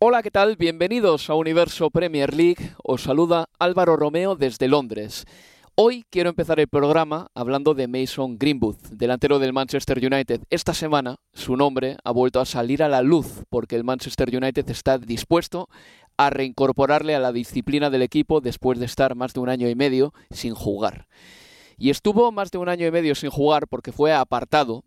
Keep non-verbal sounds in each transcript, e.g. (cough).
Hola, ¿qué tal? Bienvenidos a Universo Premier League. Os saluda Álvaro Romeo desde Londres. Hoy quiero empezar el programa hablando de Mason Greenwood, delantero del Manchester United. Esta semana su nombre ha vuelto a salir a la luz porque el Manchester United está dispuesto a reincorporarle a la disciplina del equipo después de estar más de un año y medio sin jugar. Y estuvo más de un año y medio sin jugar porque fue apartado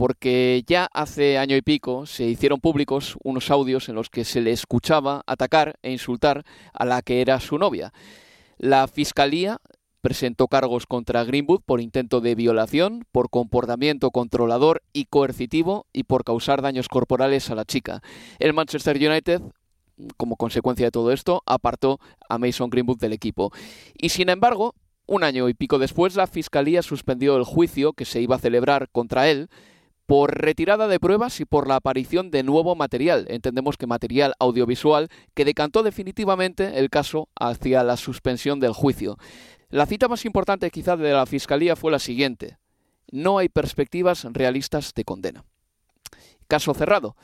porque ya hace año y pico se hicieron públicos unos audios en los que se le escuchaba atacar e insultar a la que era su novia. La Fiscalía presentó cargos contra Greenwood por intento de violación, por comportamiento controlador y coercitivo y por causar daños corporales a la chica. El Manchester United como consecuencia de todo esto, apartó a Mason Greenwood del equipo. Y sin embargo, un año y pico después, la Fiscalía suspendió el juicio que se iba a celebrar contra él por retirada de pruebas y por la aparición de nuevo material, entendemos que material audiovisual, que decantó definitivamente el caso hacia la suspensión del juicio. La cita más importante quizá de la Fiscalía fue la siguiente. No hay perspectivas realistas de condena. Caso cerrado.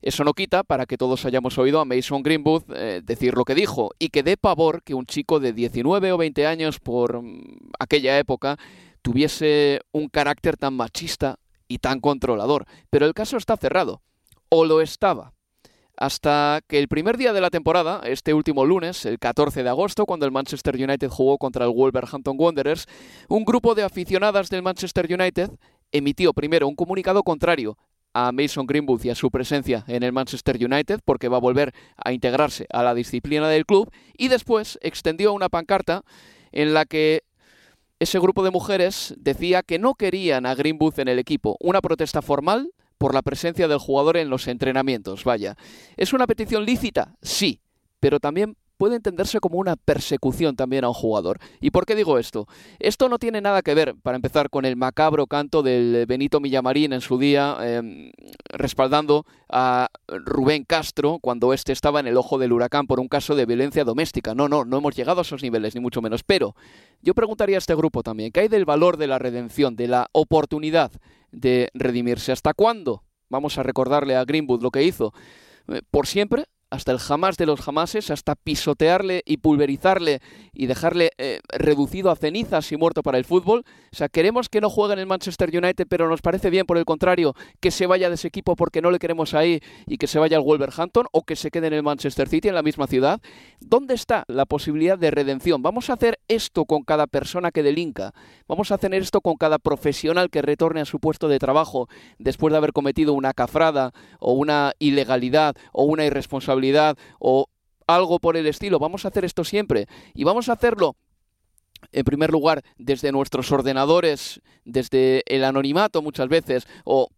Eso no quita para que todos hayamos oído a Mason Greenwood eh, decir lo que dijo y que dé pavor que un chico de 19 o 20 años por mm, aquella época tuviese un carácter tan machista y tan controlador. Pero el caso está cerrado. O lo estaba. Hasta que el primer día de la temporada, este último lunes, el 14 de agosto, cuando el Manchester United jugó contra el Wolverhampton Wanderers, un grupo de aficionadas del Manchester United emitió primero un comunicado contrario a Mason Greenwood y a su presencia en el Manchester United porque va a volver a integrarse a la disciplina del club y después extendió una pancarta en la que ese grupo de mujeres decía que no querían a Greenwood en el equipo. Una protesta formal por la presencia del jugador en los entrenamientos, vaya. ¿Es una petición lícita? Sí, pero también puede entenderse como una persecución también a un jugador. ¿Y por qué digo esto? Esto no tiene nada que ver, para empezar, con el macabro canto del Benito Millamarín en su día, em, respaldando a Rubén Castro cuando éste estaba en el ojo del huracán por un caso de violencia doméstica. No, no, no hemos llegado a esos niveles, ni mucho menos. Pero yo preguntaría a este grupo también, ¿qué hay del valor de la redención, de la oportunidad de redimirse? ¿Hasta cuándo vamos a recordarle a Greenwood lo que hizo? Eh, ¿Por siempre? Hasta el jamás de los jamases, hasta pisotearle y pulverizarle y dejarle eh, reducido a cenizas y muerto para el fútbol. O sea, queremos que no juegue en el Manchester United, pero nos parece bien, por el contrario, que se vaya de ese equipo porque no le queremos ahí y que se vaya al Wolverhampton o que se quede en el Manchester City, en la misma ciudad. ¿Dónde está la posibilidad de redención? Vamos a hacer esto con cada persona que delinca. Vamos a hacer esto con cada profesional que retorne a su puesto de trabajo después de haber cometido una cafrada o una ilegalidad o una irresponsabilidad o algo por el estilo. Vamos a hacer esto siempre y vamos a hacerlo en primer lugar, desde nuestros ordenadores, desde el anonimato muchas veces, o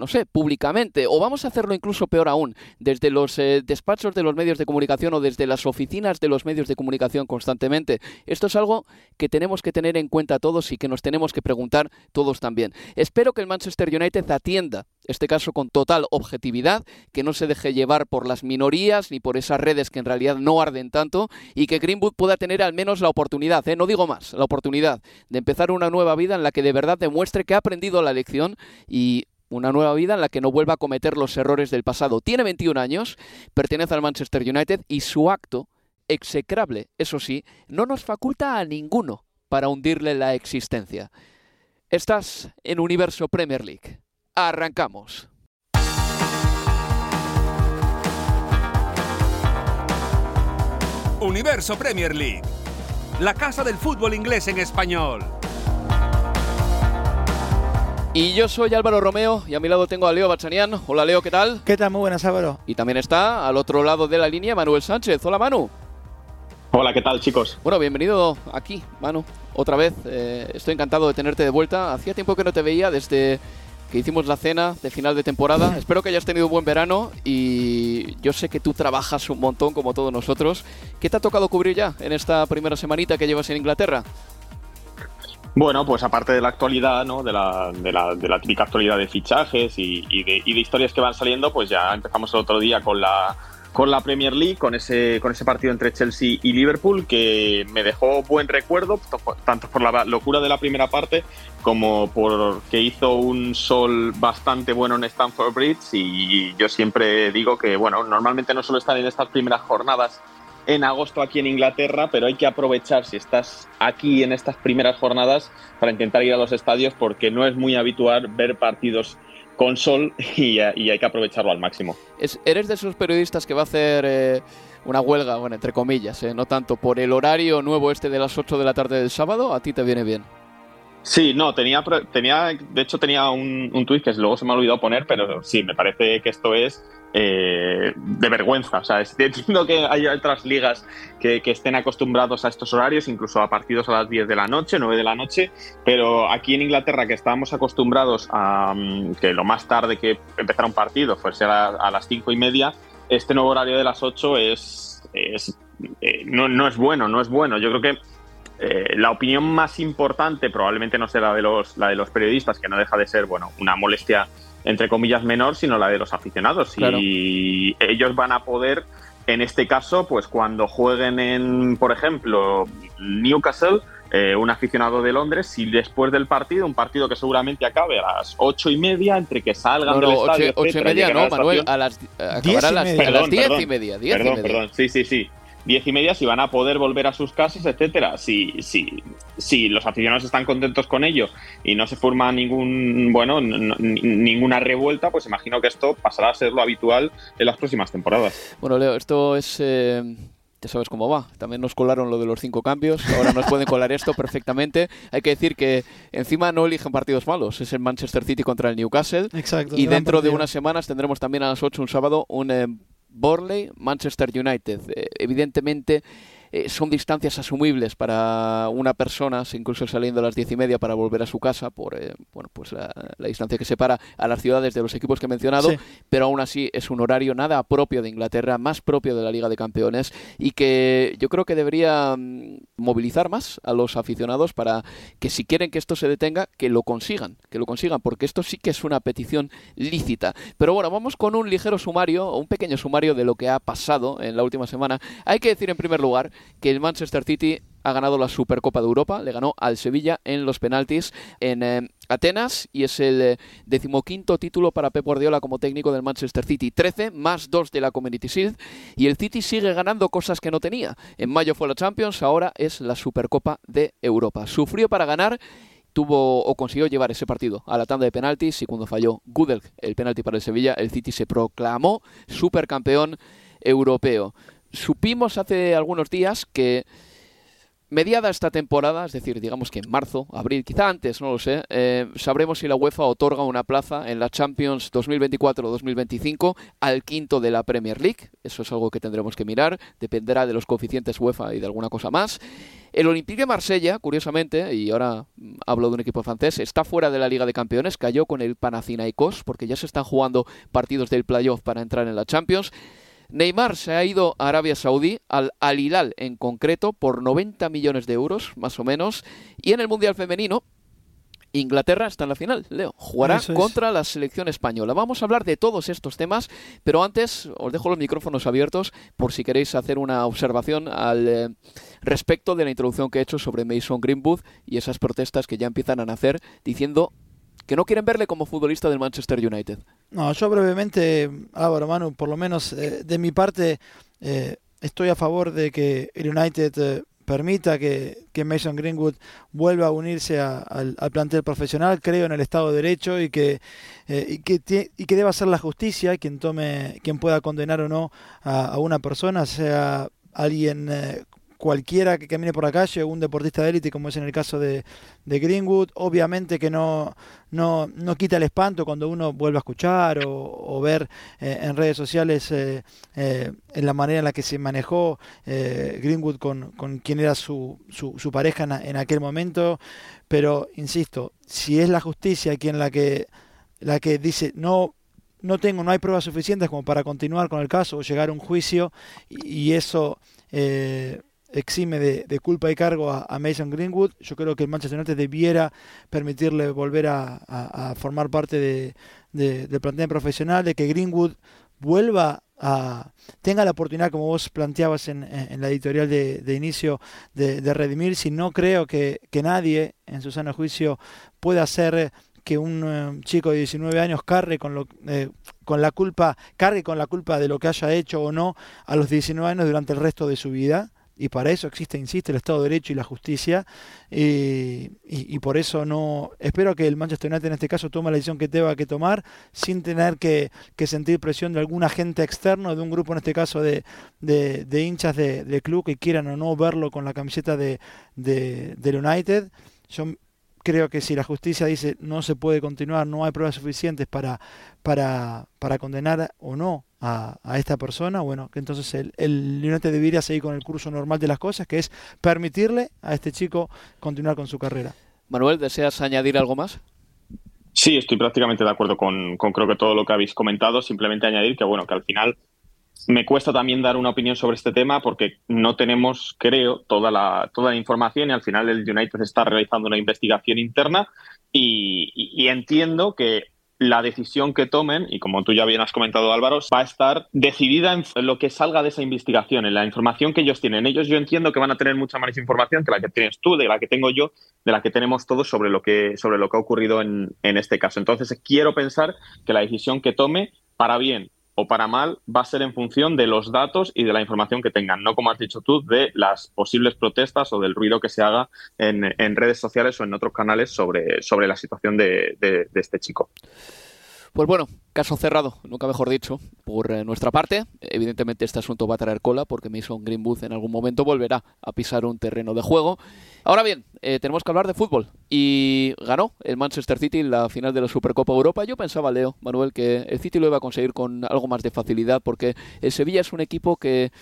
no sé, públicamente, o vamos a hacerlo incluso peor aún, desde los eh, despachos de los medios de comunicación o desde las oficinas de los medios de comunicación constantemente. Esto es algo que tenemos que tener en cuenta todos y que nos tenemos que preguntar todos también. Espero que el Manchester United atienda este caso con total objetividad, que no se deje llevar por las minorías ni por esas redes que en realidad no arden tanto y que Greenwood pueda tener al menos la oportunidad, ¿eh? no digo más, la oportunidad de empezar una nueva vida en la que de verdad demuestre que ha aprendido la lección y una nueva vida en la que no vuelva a cometer los errores del pasado. Tiene 21 años, pertenece al Manchester United y su acto, execrable, eso sí, no nos faculta a ninguno para hundirle la existencia. Estás en Universo Premier League. Arrancamos. Universo Premier League, la casa del fútbol inglés en español. Y yo soy Álvaro Romeo y a mi lado tengo a Leo Bachanian. Hola Leo, ¿qué tal? ¿Qué tal? Muy buenas Álvaro. Y también está al otro lado de la línea Manuel Sánchez. Hola Manu. Hola, ¿qué tal chicos? Bueno, bienvenido aquí, Manu. Otra vez, eh, estoy encantado de tenerte de vuelta. Hacía tiempo que no te veía desde que hicimos la cena de final de temporada. Espero que hayas tenido un buen verano y yo sé que tú trabajas un montón como todos nosotros. ¿Qué te ha tocado cubrir ya en esta primera semanita que llevas en Inglaterra? Bueno, pues aparte de la actualidad, ¿no? de, la, de, la, de la típica actualidad de fichajes y, y, de, y de historias que van saliendo, pues ya empezamos el otro día con la con la Premier League, con ese, con ese partido entre Chelsea y Liverpool, que me dejó buen recuerdo, tanto por la locura de la primera parte como por que hizo un sol bastante bueno en Stamford Bridge. Y yo siempre digo que, bueno, normalmente no solo están en estas primeras jornadas en agosto aquí en Inglaterra, pero hay que aprovechar si estás aquí en estas primeras jornadas para intentar ir a los estadios porque no es muy habitual ver partidos con sol y, y, hay que aprovecharlo al máximo. Es, ¿Eres de esos periodistas que va a hacer eh, una huelga, bueno, entre comillas, eh, no tanto por el horario nuevo este de las 8 de la tarde del sábado? ¿A ti te viene bien? Sí, no, tenía, tenía de hecho tenía un, un tuit que luego se me ha olvidado poner, pero sí, me parece que esto es eh, de vergüenza. O sea, (laughs) entiendo que hay otras ligas que, estén acostumbrados a estos horarios, incluso a partidos a las 10 de la noche, 9 de la noche, pero aquí en Inglaterra, que estábamos acostumbrados a um, que lo más tarde que empezara un partido fuese a, las 5 y media, este nuevo horario de las 8 es, es eh, no, no, es bueno, no es bueno. Yo creo que eh, la opinión más importante probablemente no será de los, la de los periodistas, que no deja de ser bueno, una molestia entre comillas menor, sino la de los aficionados. Claro. Y ellos van a poder, en este caso, pues cuando jueguen en, por ejemplo, Newcastle, eh, un aficionado de Londres, si después del partido, un partido que seguramente acabe a las ocho y media, entre que salgan no, del estadio, ocho, ocho y media, no, Manuel, a las, acabará a las, a las diez perdón, y media. Diez perdón, y media. perdón, sí, sí, sí. Diez y media si van a poder volver a sus casas, etcétera. Si, si, si los aficionados están contentos con ello y no se forma ningún bueno ninguna revuelta, pues imagino que esto pasará a ser lo habitual en las próximas temporadas. Bueno, Leo, esto es eh, ya sabes cómo va. También nos colaron lo de los cinco cambios. Ahora nos pueden colar esto perfectamente. Hay que decir que encima no eligen partidos malos. Es el Manchester City contra el Newcastle. Exacto. Y dentro de unas semanas tendremos también a las 8 un sábado un eh, Borley, Manchester United. Eh, evidentemente eh, son distancias asumibles para una persona, incluso saliendo a las diez y media para volver a su casa por eh, bueno, pues la, la, distancia que separa a las ciudades de los equipos que he mencionado, sí. pero aún así es un horario nada propio de Inglaterra, más propio de la Liga de Campeones y que yo creo que debería mm, movilizar más a los aficionados para que si quieren que esto se detenga, que lo consigan, que lo consigan, porque esto sí que es una petición lícita. Pero bueno, vamos con un ligero sumario, un pequeño sumario de lo que ha pasado en la última semana. Hay que decir en primer lugar que el Manchester City ha ganado la Supercopa de Europa, le ganó al Sevilla en los penaltis en eh, Atenas y es el eh, decimoquinto título para Pep Guardiola como técnico del Manchester City, 13 más 2 de la Community Shield y el City sigue ganando cosas que no tenía. En mayo fue la Champions, ahora es la Supercopa de Europa. Sufrió para ganar tuvo o consiguió llevar ese partido a la tanda de penaltis y cuando falló Gudel el penalti para el Sevilla, el City se proclamó supercampeón europeo supimos hace algunos días que mediada esta temporada, es decir, digamos que en marzo, abril, quizá antes, no lo sé, eh, sabremos si la UEFA otorga una plaza en la Champions 2024-2025 al quinto de la Premier League. Eso es algo que tendremos que mirar, dependerá de los coeficientes UEFA y de alguna cosa más. El Olympique de Marsella, curiosamente, y ahora hablo de un equipo francés, está fuera de la Liga de Campeones, cayó con el Panathinaikos porque ya se están jugando partidos del playoff para entrar en la Champions. Neymar se ha ido a Arabia Saudí, al Al Hilal en concreto, por 90 millones de euros, más o menos. Y en el Mundial Femenino, Inglaterra está en la final, Leo. Jugará es. contra la selección española. Vamos a hablar de todos estos temas, pero antes os dejo los micrófonos abiertos por si queréis hacer una observación al eh, respecto de la introducción que he hecho sobre Mason Greenwood y esas protestas que ya empiezan a nacer diciendo que no quieren verle como futbolista del Manchester United. No, yo brevemente, Álvaro Manu, por lo menos eh, de mi parte, eh, estoy a favor de que el United eh, permita que, que, Mason Greenwood vuelva a unirse a, al, al, plantel profesional. Creo en el Estado de Derecho y que, eh, y que, y que deba ser la justicia quien tome, quien pueda condenar o no a, a una persona, sea alguien eh, cualquiera que camine por la calle, un deportista de élite, como es en el caso de, Greenwood, obviamente que no, no, no, quita el espanto cuando uno vuelve a escuchar o, ver eh, en redes sociales eh, eh, en la manera en la que se manejó Greenwood con, con, quien era su, su, pareja en, aquel momento, pero insisto, si es la justicia quien la que, la que dice no no tengo, no hay pruebas suficientes como para continuar con el caso o llegar a un juicio y, eso exime de, culpa y cargo a, Mason Greenwood. Yo creo que el Manchester United debiera permitirle volver a, formar parte de, del plantel profesional, de que Greenwood vuelva a tenga la oportunidad, como vos planteabas en, la editorial de, inicio, de, redimir, si no creo que, nadie en su sano juicio pueda hacer que un eh, chico de 19 años cargue con, lo, eh, cargue con la culpa de lo que haya hecho o no a los 19 años durante el resto de su vida y para eso existe, insiste, el Estado de Derecho y la justicia, y, por eso no, espero que el Manchester United en este caso tome la decisión que tenga que tomar, sin tener que, sentir presión de algún agente externo, de un grupo en este caso de, de, hinchas de, club que quieran o no verlo con la camiseta de, del United. Yo creo que si la justicia dice no se puede continuar, no hay pruebas suficientes para, para, para condenar o no a, esta persona, bueno, que entonces el, el United debería seguir con el curso normal de las cosas, que es permitirle a este chico continuar con su carrera. Manuel, ¿deseas añadir algo más? Sí, estoy prácticamente de acuerdo con, con creo que todo lo que habéis comentado. Simplemente añadir que bueno, que al final me cuesta también dar una opinión sobre este tema porque no tenemos, creo, toda la, toda la información y al final el United está realizando una investigación interna y, entiendo que la decisión que tomen, y como tú ya bien has comentado Álvaro, va a estar decidida en lo que salga de esa investigación, en la información que ellos tienen. Ellos yo entiendo que van a tener mucha más información que la que tienes tú, de la que tengo yo, de la que tenemos todos sobre lo que, sobre lo que ha ocurrido en, en este caso. Entonces quiero pensar que la decisión que tome, para bien o para mal va a ser en función de los datos y de la información que tengan, no como has dicho tú, de las posibles protestas o del ruido que se haga en, redes sociales o en otros canales sobre, sobre la situación de este chico. Pues bueno, caso cerrado, nunca mejor dicho, por eh, nuestra parte. Evidentemente este asunto va a traer cola porque Mason Greenwood en algún momento volverá a pisar un terreno de juego. Ahora bien, eh, tenemos que hablar de fútbol. Y ganó el Manchester City la final de la Supercopa Europa. Yo pensaba, Leo, Manuel, que el City lo iba a conseguir con algo más de facilidad porque el Sevilla es un equipo que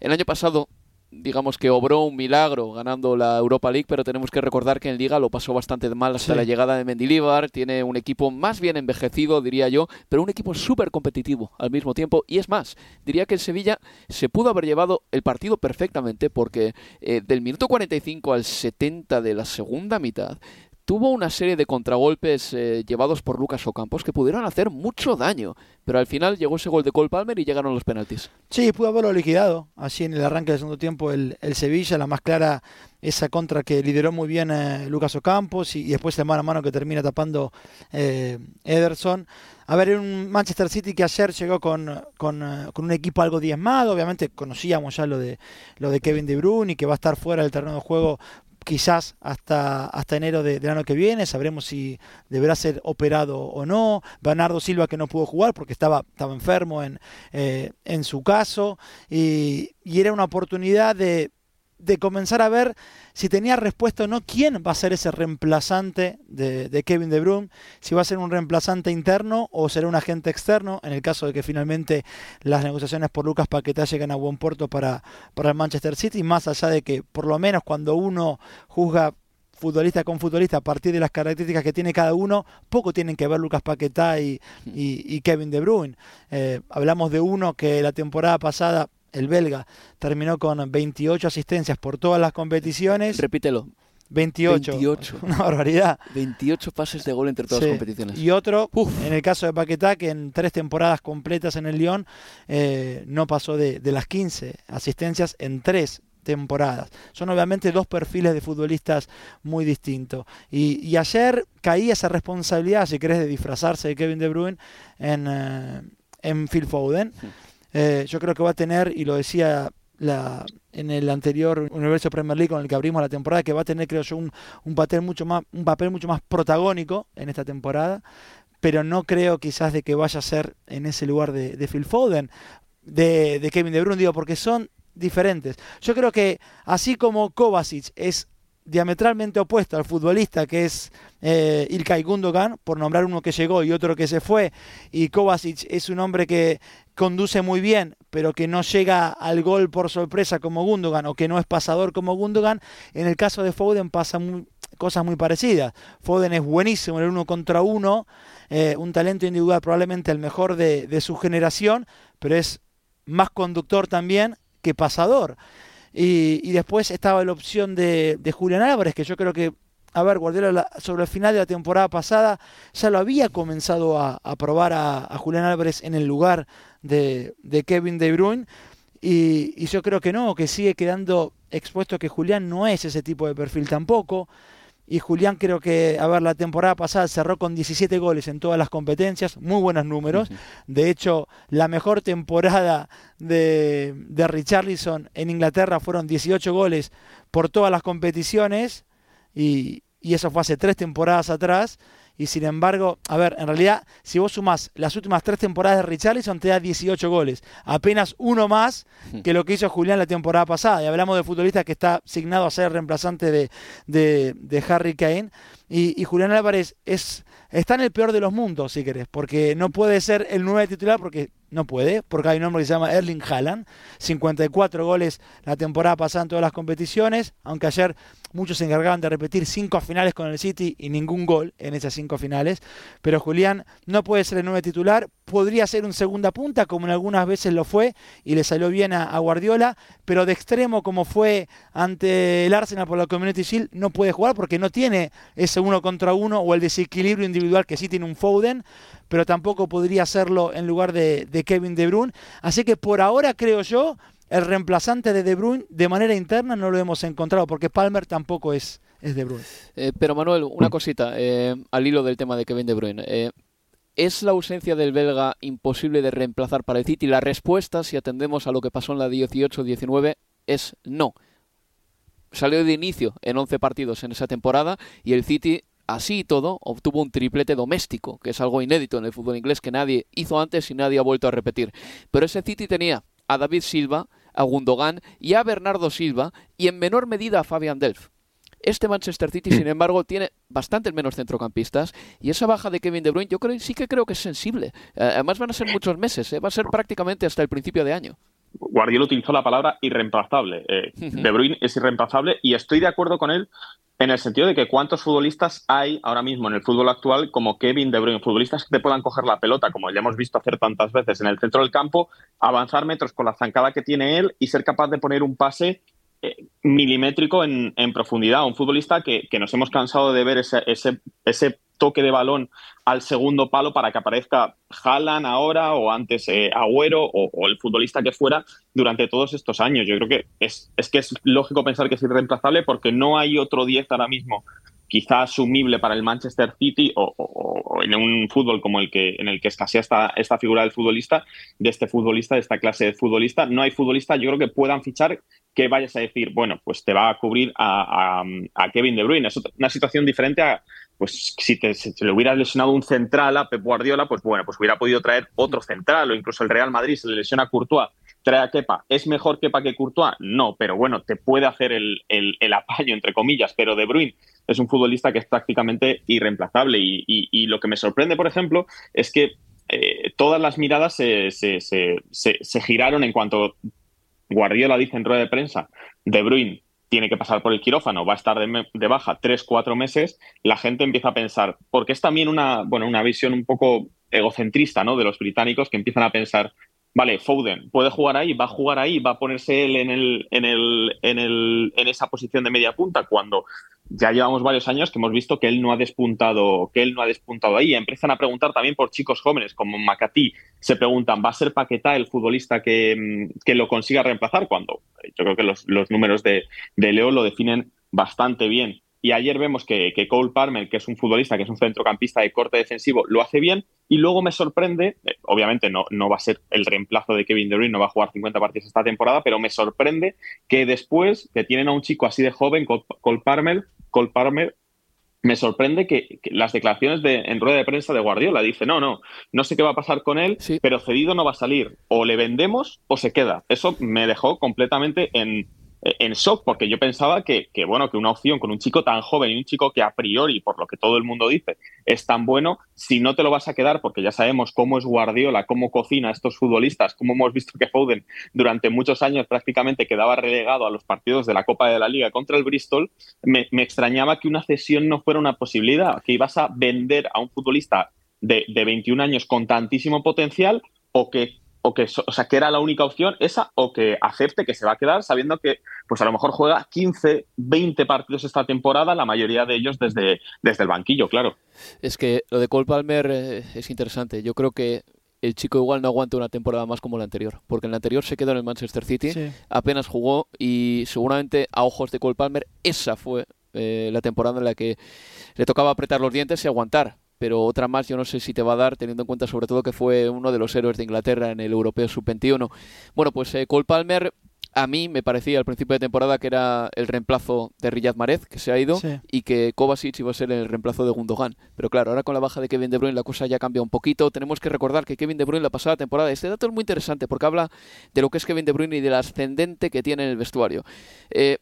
el año pasado digamos que obró un milagro ganando la Europa League, pero tenemos que recordar que en Liga lo pasó bastante mal hasta la llegada de Mendilibar. Tiene un equipo más bien envejecido, diría yo, pero un equipo súper competitivo al mismo tiempo. Y es más, diría que el Sevilla se pudo haber llevado el partido perfectamente porque eh, del minuto 45 al 70 de la segunda mitad tuvo una serie de contragolpes eh, llevados por Lucas Ocampos que pudieron hacer mucho daño, pero al final llegó ese gol de Cole Palmer y llegaron los penaltis. Sí, pudo haberlo liquidado, así en el arranque del segundo tiempo el, Sevilla, la más clara esa contra que lideró muy bien eh, Lucas Ocampos y, después el mano a mano que termina tapando eh, Ederson. A ver, un Manchester City que ayer llegó con, con, con, un equipo algo diezmado, obviamente conocíamos ya lo de, lo de Kevin De Bruyne y que va a estar fuera del terreno de juego quizás hasta, hasta enero del año que viene, sabremos si deberá ser operado o no. Bernardo Silva que no pudo jugar porque estaba, estaba enfermo en, eh, en su caso y, y era una oportunidad de de comenzar a ver si tenía respuesta o no quién va a ser ese reemplazante de, Kevin De Bruyne, si va a ser un reemplazante interno o será un agente externo, en el caso de que finalmente las negociaciones por Lucas Paquetá lleguen a buen puerto para, para el Manchester City, más allá de que por lo menos cuando uno juzga futbolista con futbolista a partir de las características que tiene cada uno, poco tienen que ver Lucas Paquetá y, Kevin De Bruyne. Eh, hablamos de uno que la temporada pasada el belga, terminó con 28 asistencias por todas las competiciones. Repítelo. 28. 28. (laughs) Una barbaridad. 28 pases de gol entre todas las competiciones. Y otro, en el caso de Paquetá, que en tres temporadas completas en el Lyon eh, no pasó de, las 15 asistencias en tres temporadas. Son obviamente dos perfiles de futbolistas muy distintos. Y, ayer caía esa responsabilidad, si querés, de disfrazarse de Kevin De Bruyne en, eh, en Phil Foden. Eh, yo creo que va a tener, y lo decía la, en el anterior Universo Premier League con el que abrimos la temporada, que va a tener, creo yo, un, un, papel mucho más, un papel mucho más protagónico en esta temporada, pero no creo quizás de que vaya a ser en ese lugar de, Phil Foden, de, Kevin De Bruyne, digo, porque son diferentes. Yo creo que así como Kovacic es diametralmente opuesto al futbolista que es eh, Ilkay Gundogan, por nombrar uno que llegó y otro que se fue, y Kovacic es un hombre que conduce muy bien, pero que no llega al gol por sorpresa como Gundogan o que no es pasador como Gundogan, en el caso de Foden pasa cosas muy parecidas. Foden es buenísimo en el uno contra uno, eh, un talento individual probablemente el mejor de, su generación, pero es más conductor también que pasador. Y, después estaba la opción de, Julián Álvarez, que yo creo que, a ver, Guardiola sobre el final de la temporada pasada ya lo había comenzado a, probar a, Julián Álvarez en el lugar de, Kevin De Bruyne. Y, y, yo creo que no, que sigue quedando expuesto que Julián no es ese tipo de perfil tampoco. Y Julián creo que, a ver, la temporada pasada cerró con 17 goles en todas las competencias, muy buenos números. De hecho, la mejor temporada de, de Richarlison en Inglaterra fueron 18 goles por todas las competiciones y, y eso fue hace tres temporadas atrás y sin embargo, a ver, en realidad, si vos sumás las últimas tres temporadas de Richarlison, te da 18 goles, apenas uno más que lo que hizo Julián la temporada pasada. Y hablamos de futbolista que está signado a ser reemplazante de, de, Harry Kane. Y, y Julián Álvarez es, está en el peor de los mundos, si querés, porque no puede ser el 9 titular porque no puede, porque hay un hombre que se llama Erling Haaland, 54 goles la temporada pasada en todas las competiciones, aunque ayer muchos se encargaban de repetir cinco finales con el City y ningún gol en esas cinco finales. Pero Julián no puede ser el nueve titular, podría ser un segunda punta, como en algunas veces lo fue, y le salió bien a, Guardiola, pero de extremo, como fue ante el Arsenal por la Community Shield, no puede jugar porque no tiene ese uno contra uno o el desequilibrio individual que sí tiene un Foden, pero tampoco podría hacerlo en lugar de, Kevin De Bruyne. Así que por ahora creo yo el reemplazante de De Bruyne de manera interna no lo hemos encontrado porque Palmer tampoco es, es De Bruyne. Eh, pero Manuel, una cosita eh, al hilo del tema de Kevin De Bruyne. Eh, ¿Es la ausencia del belga imposible de reemplazar para el City? La respuesta, si atendemos a lo que pasó en la 18-19, es no. Salió de inicio en 11 partidos en esa temporada y el City así y todo, obtuvo un triplete doméstico, que es algo inédito en el fútbol inglés que nadie hizo antes y nadie ha vuelto a repetir. Pero ese City tenía a David Silva, a Gundogan y a Bernardo Silva y en menor medida a Fabian Delph. Este Manchester City, sin embargo, tiene bastante menos centrocampistas y esa baja de Kevin De Bruyne yo creo, sí que creo que es sensible. Eh, además van a ser muchos meses, eh, va a ser prácticamente hasta el principio de año. Guardiola utilizó la palabra irreemplazable. Eh, de Bruyne es irreemplazable y estoy de acuerdo con él en el sentido de que cuántos futbolistas hay ahora mismo en el fútbol actual como Kevin De Bruyne, futbolistas que te puedan coger la pelota, como ya hemos visto hacer tantas veces en el centro del campo, avanzar metros con la zancada que tiene él y ser capaz de poner un pase eh, milimétrico en, profundidad. Un futbolista que, nos hemos cansado de ver ese, ese, ese toque de balón al segundo palo para que aparezca Haaland ahora o antes eh, Agüero o, el futbolista que fuera durante todos estos años. Yo creo que es, es que es lógico pensar que es irreemplazable porque no hay otro 10 ahora mismo quizá asumible para el Manchester City o, en un fútbol como el que en el que escasea esta, esta figura del futbolista, de este futbolista, de esta clase de futbolista, no hay futbolista, yo creo que puedan fichar que vayas a decir, bueno, pues te va a cubrir a, a Kevin De Bruyne. Es una situación diferente a, pues si, te, le hubiera lesionado un central a Pep Guardiola, pues bueno, pues hubiera podido traer otro central o incluso el Real Madrid se le lesiona a Courtois, trae a Kepa. ¿Es mejor Kepa que Courtois? No, pero bueno, te puede hacer el, el, apaño, entre comillas, pero De Bruyne es un futbolista que es prácticamente irreemplazable y, lo que me sorprende, por ejemplo, es que eh, todas las miradas se, se, se, se, giraron en cuanto Guardiola dice en rueda de prensa, De Bruyne tiene que pasar por el quirófano, va a estar de, baja tres, cuatro meses, la gente empieza a pensar, porque es también una, bueno, una visión un poco egocentrista ¿no? de los británicos que empiezan a pensar, vale, Foden puede jugar ahí, va a jugar ahí, va a ponerse él en, el, en, el, en, el, en esa posición de media punta, cuando ya llevamos varios años que hemos visto que él no ha despuntado, que él no ha despuntado ahí. Empiezan a preguntar también por chicos jóvenes como Macatí, se preguntan, ¿va a ser Paquetá el futbolista que, que lo consiga reemplazar? Cuando yo creo que los, los números de, de Leo lo definen bastante bien. Y ayer vemos que, Cole Palmer, que es un futbolista, que es un centrocampista de corte defensivo, lo hace bien. Y luego me sorprende, eh, obviamente no, no va a ser el reemplazo de Kevin De Bruyne, no va a jugar 50 partidos esta temporada, pero me sorprende que después que tienen a un chico así de joven, Cole Palmer, Cole Palmer me sorprende que, las declaraciones de, en rueda de prensa de Guardiola dice, no, no, no sé qué va a pasar con él, pero cedido no va a salir. O le vendemos o se queda. Eso me dejó completamente en, en shock, porque yo pensaba que, bueno, que una opción con un chico tan joven y un chico que a priori, por lo que todo el mundo dice, es tan bueno, si no te lo vas a quedar, porque ya sabemos cómo es Guardiola, cómo cocina a estos futbolistas, cómo hemos visto que Foden durante muchos años prácticamente quedaba relegado a los partidos de la Copa de la Liga contra el Bristol, me, extrañaba que una cesión no fuera una posibilidad, que ibas a vender a un futbolista de, de 21 años con tantísimo potencial o que o que, o sea, que era la única opción esa o que acepte que se va a quedar sabiendo que pues a lo mejor juega 15, 20 partidos esta temporada, la mayoría de ellos desde, desde el banquillo, claro. Es que lo de Cole Palmer eh, es interesante. Yo creo que el chico igual no aguanta una temporada más como la anterior, porque en la anterior se quedó en el Manchester City, apenas jugó y seguramente a ojos de Cole Palmer esa fue eh, la temporada en la que le tocaba apretar los dientes y aguantar pero otra más yo no sé si te va a dar, teniendo en cuenta sobre todo que fue uno de los héroes de Inglaterra en el Europeo Sub-21. Bueno, pues eh, Cole Palmer a mí me parecía al principio de temporada que era el reemplazo de Riyad Mahrez, que se ha ido, y que Kovacic iba a ser el reemplazo de Gundogan. Pero claro, ahora con la baja de Kevin De Bruyne la cosa ya cambia un poquito. Tenemos que recordar que Kevin De Bruyne la pasada temporada, este dato es muy interesante porque habla de lo que es Kevin De Bruyne y del ascendente que tiene en el vestuario. Eh,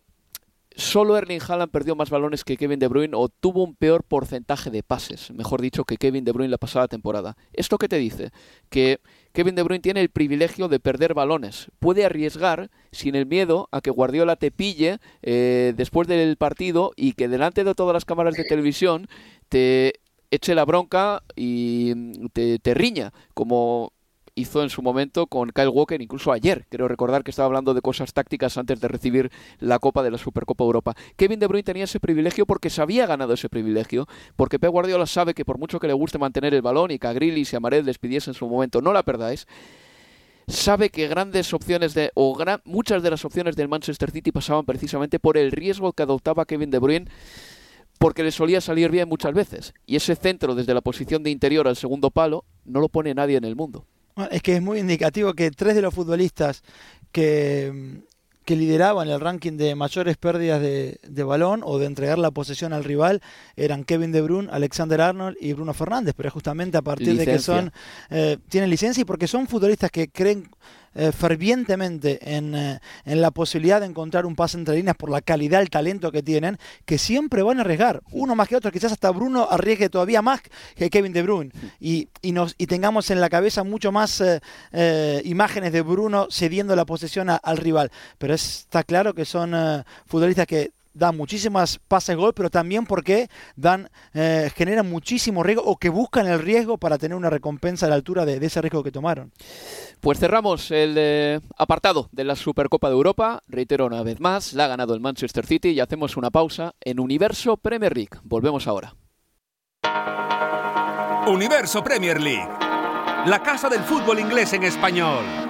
solo Erling Haaland perdió más balones que Kevin De Bruyne o tuvo un peor porcentaje de pases, mejor dicho, que Kevin De Bruyne la pasada temporada. ¿Esto qué te dice? Que Kevin De Bruyne tiene el privilegio de perder balones. Puede arriesgar sin el miedo a que Guardiola te pille eh, después del partido y que delante de todas las cámaras de televisión te eche la bronca y te, te riña, como hizo en su momento con Kyle Walker, incluso ayer. Quiero recordar que estaba hablando de cosas tácticas antes de recibir la Copa de la Supercopa Europa. Kevin De Bruyne tenía ese privilegio porque se había ganado ese privilegio, porque Pep Guardiola sabe que por mucho que le guste mantener el balón y que a Grillis y a Mared les pidiese en su momento, no la perdáis sabe que grandes opciones de o muchas de las opciones del Manchester City pasaban precisamente por el riesgo que adoptaba Kevin De Bruyne porque le solía salir bien muchas veces y ese centro desde la posición de interior al segundo palo no lo pone nadie en el mundo. Es que es muy indicativo que tres de los futbolistas que, que lideraban el ranking de mayores pérdidas de, balón o de entregar la posesión al rival eran Kevin De Bruyne, Alexander Arnold y Bruno Fernández, pero justamente a partir de que son eh, tienen licencia y porque son futbolistas que creen eh, fervientemente en, eh, en, la posibilidad de encontrar un pase entre líneas por la calidad, el talento que tienen, que siempre van a arriesgar. Uno más que otro, quizás hasta Bruno arriesgue todavía más que Kevin De Bruyne. Y, y, nos, y tengamos en la cabeza mucho más eh, imágenes de Bruno cediendo la posesión al rival. Pero está claro que son futbolistas que dan muchísimas pases gol, pero también porque dan, eh, generan muchísimo riesgo o que buscan el riesgo para tener una recompensa a la altura de, ese riesgo que tomaron. Pues cerramos el eh, apartado de la Supercopa de Europa. Reitero una vez más, la ha ganado el Manchester City y hacemos una pausa en Universo Premier League. Volvemos ahora. Universo Premier League, la casa del fútbol inglés en español.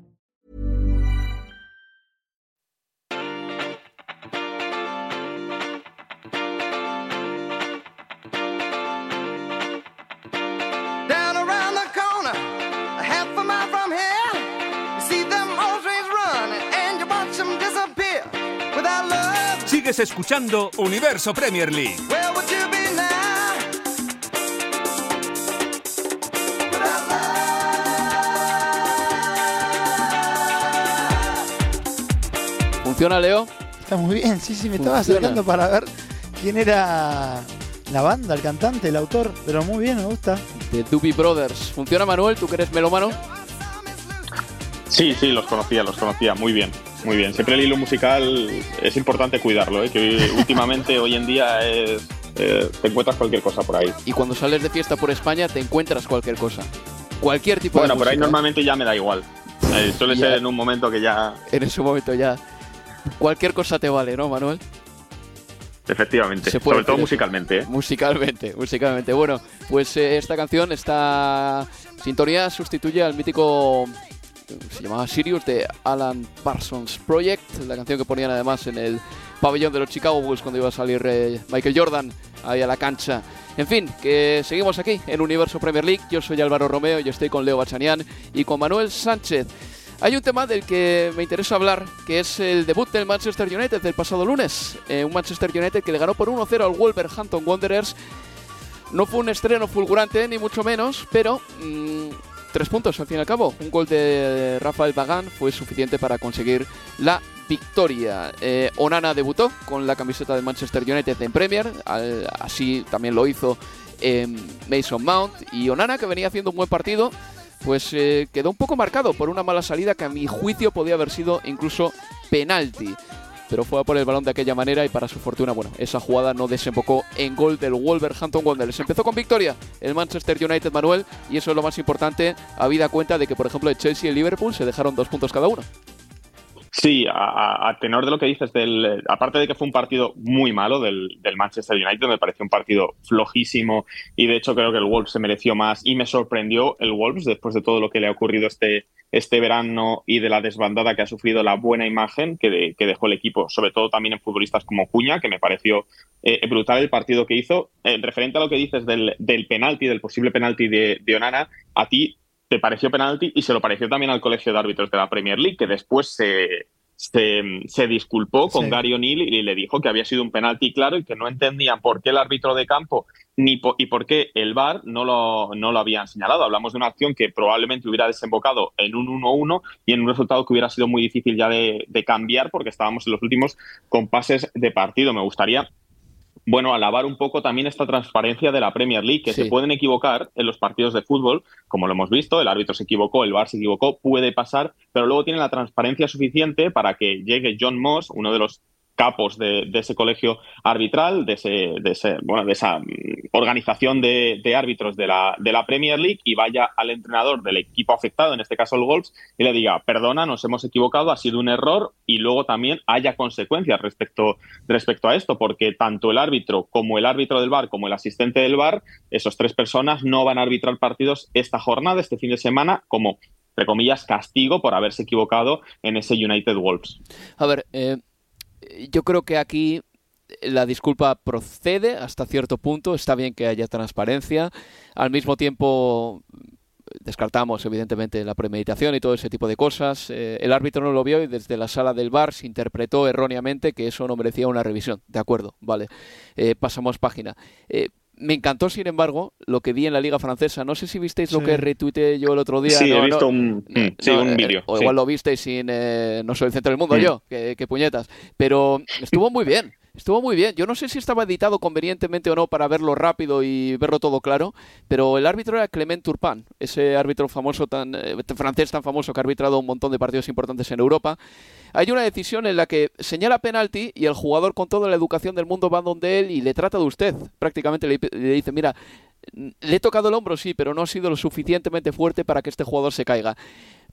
Sigues escuchando Universo Premier League. ¿Funciona, Leo? Está muy bien, sí, sí, me estaba acercando para ver quién era la banda, el cantante, el autor, pero muy bien, me gusta. De Doobie Brothers. ¿Funciona, Manuel? ¿Tú que eres melómano? Sí, sí, los conocía, los conocía. Muy bien, muy bien. Siempre el hilo musical es importante cuidarlo, ¿eh? que (laughs) últimamente, hoy en día, es, eh, te encuentras cualquier cosa por ahí. Y cuando sales de fiesta por España te encuentras cualquier cosa. Cualquier tipo Bueno, de por ahí normalmente ya me da igual. Eh, (laughs) suele Ya. ser en un momento que ya, En ese momento ya. Cualquier cosa te vale, ¿no, Manuel? efectivamente, sobre todo eso. musicalmente. ¿eh? Musicalmente, (laughs) musicalmente. Bueno, pues eh, esta canción, esta sintonía sustituye al mítico, eh, se llamaba Sirius, de Alan Parsons Project, la canción que ponían además en el pabellón de los Chicago Bulls cuando iba a salir eh, Michael Jordan ahí a la cancha. En fin, que seguimos aquí en Universo Premier League. Yo soy Álvaro Romeo y estoy con Leo Bachanian y con Manuel Sánchez. Hay un tema del que me interesa hablar, que es el debut del Manchester United del pasado lunes. Eh, un Manchester United que le ganó por 1-0 al Wolverhampton Wanderers. No fue un estreno fulgurante, ni mucho menos, pero mm, tres puntos al fin y al cabo. Un gol de Rafael Bagán fue suficiente para conseguir la victoria. Eh, Onana debutó con la camiseta del Manchester United en Premier, así también lo hizo eh, Mason Mount. Y Onana, que venía haciendo un buen partido, pues eh, quedó un poco marcado por una mala salida que a mi juicio podía haber sido incluso penalti. Pero fue a por el balón de aquella manera y para su fortuna, bueno, esa jugada no desembocó en gol del Wolverhampton Wanderers. Empezó con victoria el Manchester United Manuel y eso es lo más importante, habida cuenta de que, por ejemplo, el Chelsea y el Liverpool se dejaron dos puntos cada uno. Sí, a, tenor de lo que dices, del, aparte de que fue un partido muy malo del, del Manchester United, me pareció un partido flojísimo y de hecho creo que el Wolves se mereció más y me sorprendió el Wolves después de todo lo que le ha ocurrido este, este verano y de la desbandada que ha sufrido la buena imagen que, de- que dejó el equipo, sobre todo también en futbolistas como Cuña, que me pareció eh, brutal el partido que hizo. Eh, referente a lo que dices del, del penalti, del posible penalti de, de Onana, a ti te pareció penalti y se lo pareció también al colegio de árbitros de la Premier League, que después se, se, se disculpó con Sí. Gary O'Neill y le dijo que había sido un penalti claro y que no entendían por qué el árbitro de campo ni po- y por qué el VAR no lo, no lo habían señalado. Hablamos de una acción que probablemente hubiera desembocado en un 1-1 y en un resultado que hubiera sido muy difícil ya de, de cambiar porque estábamos en los últimos compases de partido. Me gustaría bueno, alabar un poco también esta transparencia de la Premier League, que Sí. se pueden equivocar en los partidos de fútbol, como lo hemos visto, el árbitro se equivocó, el VAR se equivocó, puede pasar, pero luego tiene la transparencia suficiente para que llegue John Moss, uno de los capos de, ese colegio arbitral, de, ese, bueno, de esa mm, organización de, árbitros de la, Premier League y vaya al entrenador del equipo afectado, en este caso el Wolves, y le diga, perdona, nos hemos equivocado, ha sido un error y luego también haya consecuencias respecto, a esto, porque tanto el árbitro como el árbitro del VAR como el asistente del VAR, esos tres personas no van a arbitrar partidos esta jornada, este fin de semana, como, entre comillas, castigo por haberse equivocado en ese United Wolves. A ver, eh, yo creo que aquí la disculpa procede hasta cierto punto, está bien que haya transparencia, al mismo tiempo descartamos evidentemente la premeditación y todo ese tipo de cosas. Eh, el árbitro no lo vio y desde la sala del bar se interpretó erróneamente que eso no merecía una revisión. De acuerdo, vale. Eh, pasamos página. Eh, me encantó, sin embargo, lo que vi en la Liga Francesa. No sé si visteis lo que retuiteé yo el otro día. Sí, no, he no- visto un, no, mm, sí, no, un eh, vídeo. O sí. igual lo visteis sin. eh, no soy el centro del mundo Mm. yo, que, que puñetas. Pero estuvo muy bien. Estuvo muy bien. Yo no sé si estaba editado convenientemente o no para verlo rápido y verlo todo claro, pero el árbitro era Clement Turpin, ese árbitro famoso tan eh, francés tan famoso que ha arbitrado un montón de partidos importantes en Europa. Hay una decisión en la que señala penalti y el jugador con toda la educación del mundo va donde él y le trata de usted. Prácticamente le, dice, mira, le he tocado el hombro, sí, pero no ha sido lo suficientemente fuerte para que este jugador se caiga.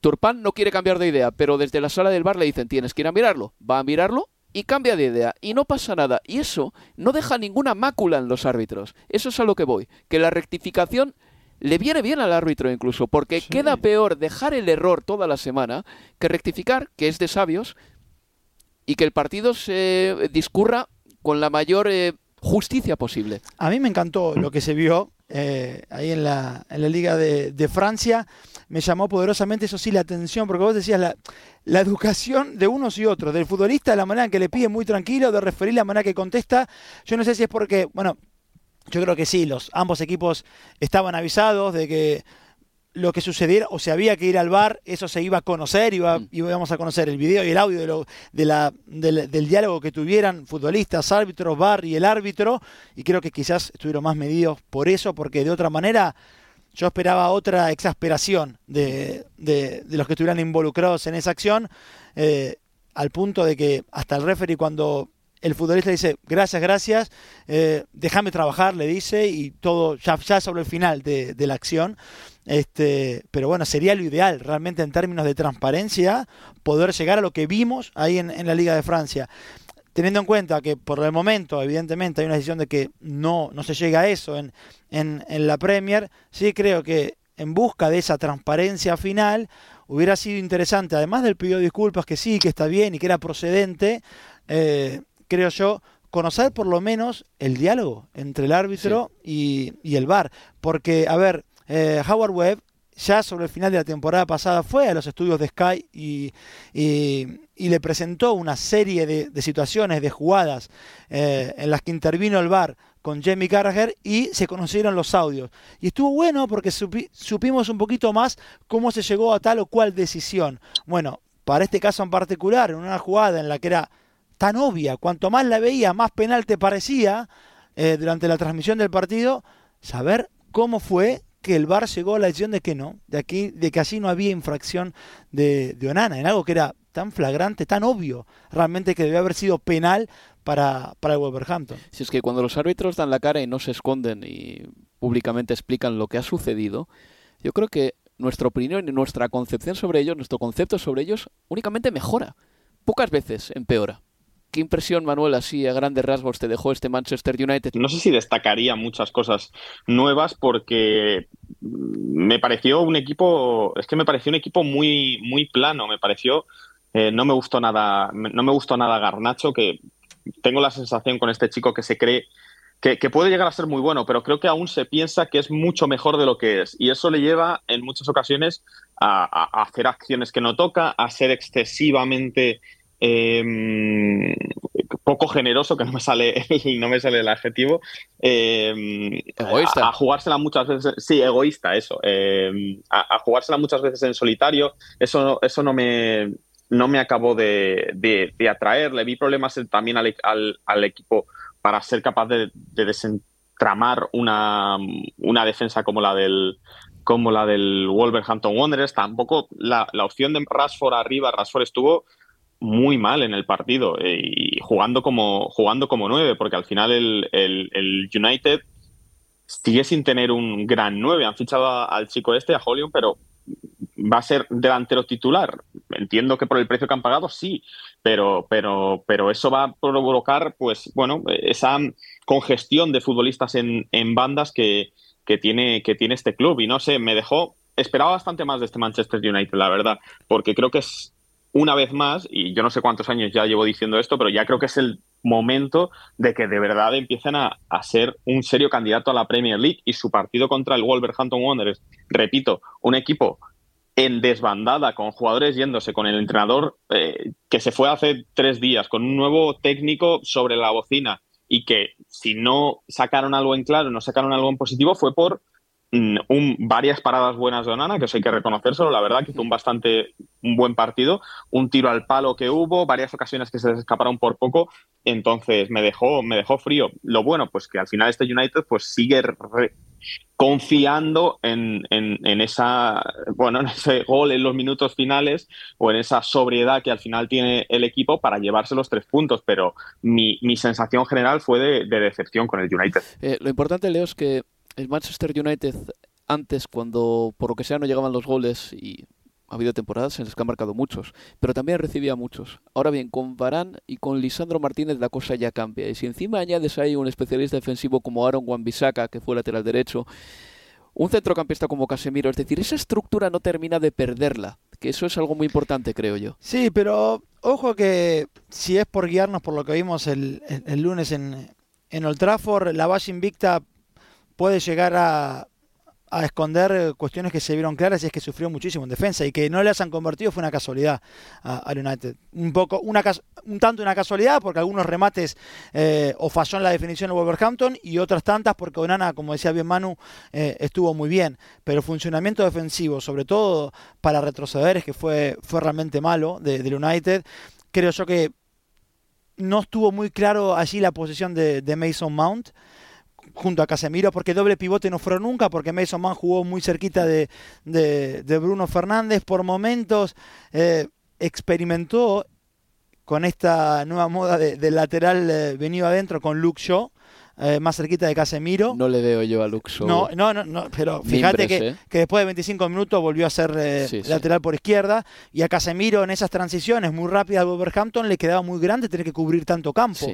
Turpán no quiere cambiar de idea, pero desde la sala del bar le dicen, tienes que ir a mirarlo. Va a mirarlo y cambia de idea y no pasa nada. Y eso no deja ninguna mácula en los árbitros. Eso es a lo que voy. Que la rectificación le viene bien al árbitro incluso, porque queda peor dejar el error toda la semana que rectificar, que es de sabios, y que el partido se discurra con la mayor eh, justicia posible. A mí me encantó lo que se vio eh, ahí en la, en la Liga de, de, Francia. Me llamó poderosamente, eso sí, la atención, porque vos decías la, la, educación de unos y otros, del futbolista, la manera en que le pide muy tranquilo, de referir la manera que contesta. Yo no sé si es porque, bueno, yo creo que sí, los ambos equipos estaban avisados de que lo que sucediera, o se había que ir al bar, eso se iba a conocer, iba, mm. íbamos a conocer el video y el audio de lo, de la, del, del, diálogo que tuvieran futbolistas, árbitros, bar y el árbitro, y creo que quizás estuvieron más medidos por eso, porque de otra manera yo esperaba otra exasperación de, de, de los que estuvieran involucrados en esa acción, eh, al punto de que hasta el referee cuando el futbolista dice, gracias, gracias, eh, déjame trabajar, le dice, y todo ya, ya sobre el final de, la acción. Este, pero bueno, sería lo ideal realmente en términos de transparencia poder llegar a lo que vimos ahí en, la Liga de Francia. Teniendo en cuenta que por el momento, evidentemente, hay una decisión de que no, no se llega a eso en la Premier, sí creo que en busca de esa transparencia final hubiera sido interesante, además del pedido de disculpas, que sí, que está bien y que era procedente, eh, creo yo, conocer por lo menos el diálogo entre el árbitro sí. y, y, el VAR. Porque, a ver, eh, Howard Webb ya sobre el final de la temporada pasada fue a los estudios de Sky y, y, y le presentó una serie de, de situaciones, de jugadas eh, en las que intervino el VAR con Jamie Carragher y se conocieron los audios. Y estuvo bueno porque supi, supimos un poquito más cómo se llegó a tal o cual decisión. Bueno, para este caso en particular, en una jugada en la que era tan obvia, cuanto más la veía, más penal te parecía eh, durante la transmisión del partido, saber cómo fue que el VAR llegó a la decisión de que no, de aquí, de que así no había infracción de, de Onana, en algo que era tan flagrante, tan obvio, realmente que debía haber sido penal para, para el Wolverhampton. Si es que cuando los árbitros dan la cara y no se esconden y públicamente explican lo que ha sucedido, yo creo que nuestra opinión y nuestra concepción sobre ellos, nuestro concepto sobre ellos, únicamente mejora. Pocas veces empeora. ¿Qué impresión, Manuel, así a grandes rasgos te dejó este Manchester United? No sé si destacaría muchas cosas nuevas porque me pareció un equipo, es que me pareció un equipo muy, muy plano, me pareció, eh, no me gustó nada, no me gustó nada Garnacho, que tengo la sensación con este chico que se cree que, puede llegar a ser muy bueno, pero creo que aún se piensa que es mucho mejor de lo que es. Y eso le lleva en muchas ocasiones a hacer acciones que no toca, a ser excesivamente eh, poco generoso, que no me sale, no me sale el adjetivo. Eh, egoísta. A, a, jugársela muchas veces. Sí, egoísta, eso. Eh, a, a, jugársela muchas veces en solitario. Eso, eso no me. No me acabó de, de, de atraer. Le vi problemas también al, al, al equipo para ser capaz de, de desentramar una, una, defensa como la del como la del Wolverhampton Wanderers. Tampoco la, la opción de Rashford arriba, Rashford estuvo muy mal en el partido eh, y jugando como, jugando como nueve, porque al final el, el, United sigue sin tener un gran nueve. Han fichado al chico este, a Holion, pero va a ser delantero titular. Entiendo que por el precio que han pagado, sí, pero, pero, pero eso va a provocar, pues, bueno, esa congestión de futbolistas en, en bandas que, que, tiene, que tiene este club. Y no sé, me dejó. Esperaba bastante más de este Manchester United, la verdad, porque creo que es una vez más, y yo no sé cuántos años ya llevo diciendo esto, pero ya creo que es el momento de que de verdad empiecen a, ser un serio candidato a la Premier League y su partido contra el Wolverhampton Wanderers, repito, un equipo en desbandada, con jugadores yéndose, con el entrenador eh, que se fue hace tres días, con un nuevo técnico sobre la bocina y que si no sacaron algo en claro, no sacaron algo en positivo, fue por un, varias paradas buenas de Onana, que eso hay que reconocérselo, la verdad que fue un bastante un buen partido, un tiro al palo que hubo, varias ocasiones que se escaparon por poco, entonces me dejó, me dejó frío. Lo bueno, pues que al final este United pues sigue confiando en, en, esa bueno (laughs) en ese gol en los minutos finales o en esa sobriedad que al final tiene el equipo para llevarse los tres puntos. Pero mi, mi sensación general fue de, decepción con el United. Eh, lo importante Leo es que el Manchester United antes cuando por lo que sea no llegaban los goles y ha habido temporadas en las que han marcado muchos, pero también recibía muchos. Ahora bien, con Varane y con Lisandro Martínez la cosa ya cambia. Y si encima añades ahí un especialista defensivo como Aaron Wan-Bissaka, que fue lateral derecho, un centrocampista como Casemiro, es decir, esa estructura no termina de perderla, que eso es algo muy importante, creo yo. Sí, pero ojo que si es por guiarnos por lo que vimos el, lunes en, en Old Trafford, la base invicta puede llegar a, a esconder eh, cuestiones que se vieron claras y es que sufrió muchísimo en defensa y que no les han convertido fue una casualidad al United. Un poco, una un tanto una casualidad porque algunos remates eh, o falló en la definición de Wolverhampton y otras tantas porque Onana, como decía bien Manu, eh, estuvo muy bien. Pero el funcionamiento defensivo, sobre todo para retroceder, es que fue, fue realmente malo del United. Creo yo que no estuvo muy claro allí la posición de, de Mason Mount junto a Casemiro, porque doble pivote no fueron nunca, porque Mason Man jugó muy cerquita de, de, Bruno Fernández. Por momentos eh, experimentó con esta nueva moda de, lateral eh, venido adentro con Luke Shaw. Eh, más cerquita de Casemiro. No le veo yo a Luke Shaw. No, no, no, pero fíjate que, que, después de 25 minutos volvió a ser lateral por izquierda y a Casemiro en esas transiciones muy rápidas al Wolverhampton le quedaba muy grande tener que cubrir tanto campo.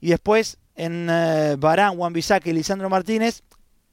Y después en eh, Barán, Juan Bisaque y Lisandro Martínez,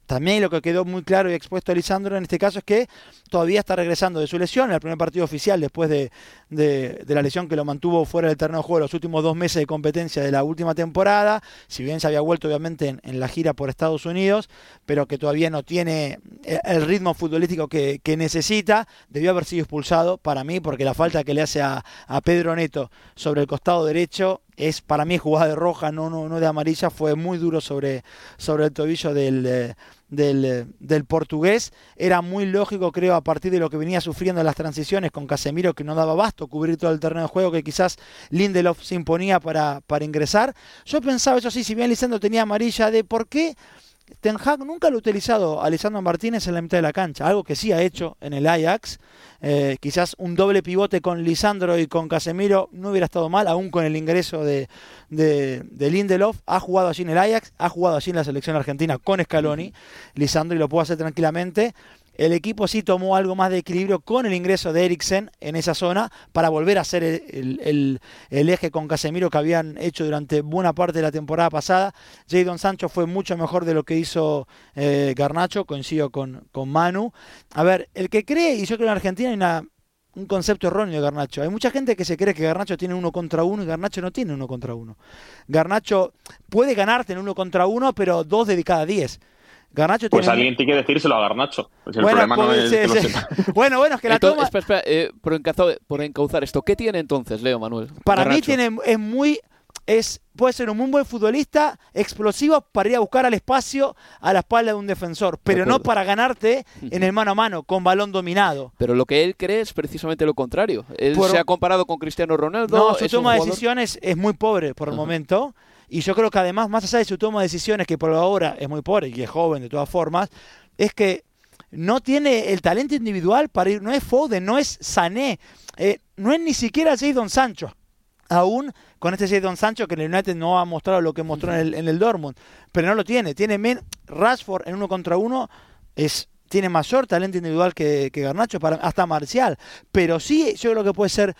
también lo que quedó muy claro y expuesto a Lisandro en este caso es que todavía está regresando de su lesión, el primer partido oficial después de, la lesión que lo mantuvo fuera del terreno de juego los últimos dos meses de competencia de la última temporada, si bien se había vuelto obviamente en, la gira por Estados Unidos, pero que todavía no tiene el ritmo futbolístico que, necesita, debió haber sido expulsado para mí porque la falta que le hace a, a Pedro Neto sobre el costado derecho es para mí jugada de roja, no, no, no de amarilla, fue muy duro sobre, sobre el tobillo del, eh, del, del, portugués. Era muy lógico, creo, a partir de lo que venía sufriendo en las transiciones con Casemiro, que no daba basto cubrir todo el terreno de juego, que quizás Lindelof se imponía para, para ingresar. Yo pensaba, eso sí, si bien Lisandro tenía amarilla, de por qué Ten Hag nunca lo ha utilizado a Lisandro Martínez en la mitad de la cancha, algo que sí ha hecho en el Ajax. Eh, quizás un doble pivote con Lisandro y con Casemiro no hubiera estado mal, aún con el ingreso de, de, de, Lindelof. Ha jugado allí en el Ajax, ha jugado allí en la selección argentina con Scaloni, Lisandro, y lo puede hacer tranquilamente. El equipo sí tomó algo más de equilibrio con el ingreso de Eriksen en esa zona para volver a ser el, eje con Casemiro que habían hecho durante buena parte de la temporada pasada. Jadon Sancho fue mucho mejor de lo que hizo eh, Garnacho, coincido con, con Manu. A ver, el que cree, y yo creo en Argentina hay un concepto erróneo de Garnacho. Hay mucha gente que se cree que Garnacho tiene uno contra uno y Garnacho no tiene uno contra uno. Garnacho puede ganarte en uno contra uno, pero dos de cada diez. Garnacho pues alguien tiene que decírselo a Garnacho. Pues el bueno, problema no es que (laughs) bueno, bueno, es que la toma... Espera, espera, eh, por, encauzar, por, encauzar, esto, ¿qué tiene entonces, Leo Manuel? Para mí tiene, es muy... Es, puede ser un muy buen futbolista, explosivo para ir a buscar al espacio a la espalda de un defensor, pero no para ganarte en el mano a mano, con balón dominado. Pero lo que él cree es precisamente lo contrario. Él se ha comparado con Cristiano Ronaldo. No, su toma de decisiones es muy pobre por el momento. Y yo creo que además, más allá de su toma de decisiones, que por ahora es muy pobre y es joven de todas formas, es que no tiene el talento individual para ir, no es Foden, no es Sané, eh, no es ni siquiera Jadon Sancho. Aún con este Jadon Sancho que en el United no ha mostrado lo que mostró en el, en el Dortmund, pero no lo tiene. Tiene men Rashford en uno contra uno, es tiene mayor talento individual que, que Garnacho, hasta Marcial. Pero sí, yo creo que puede ser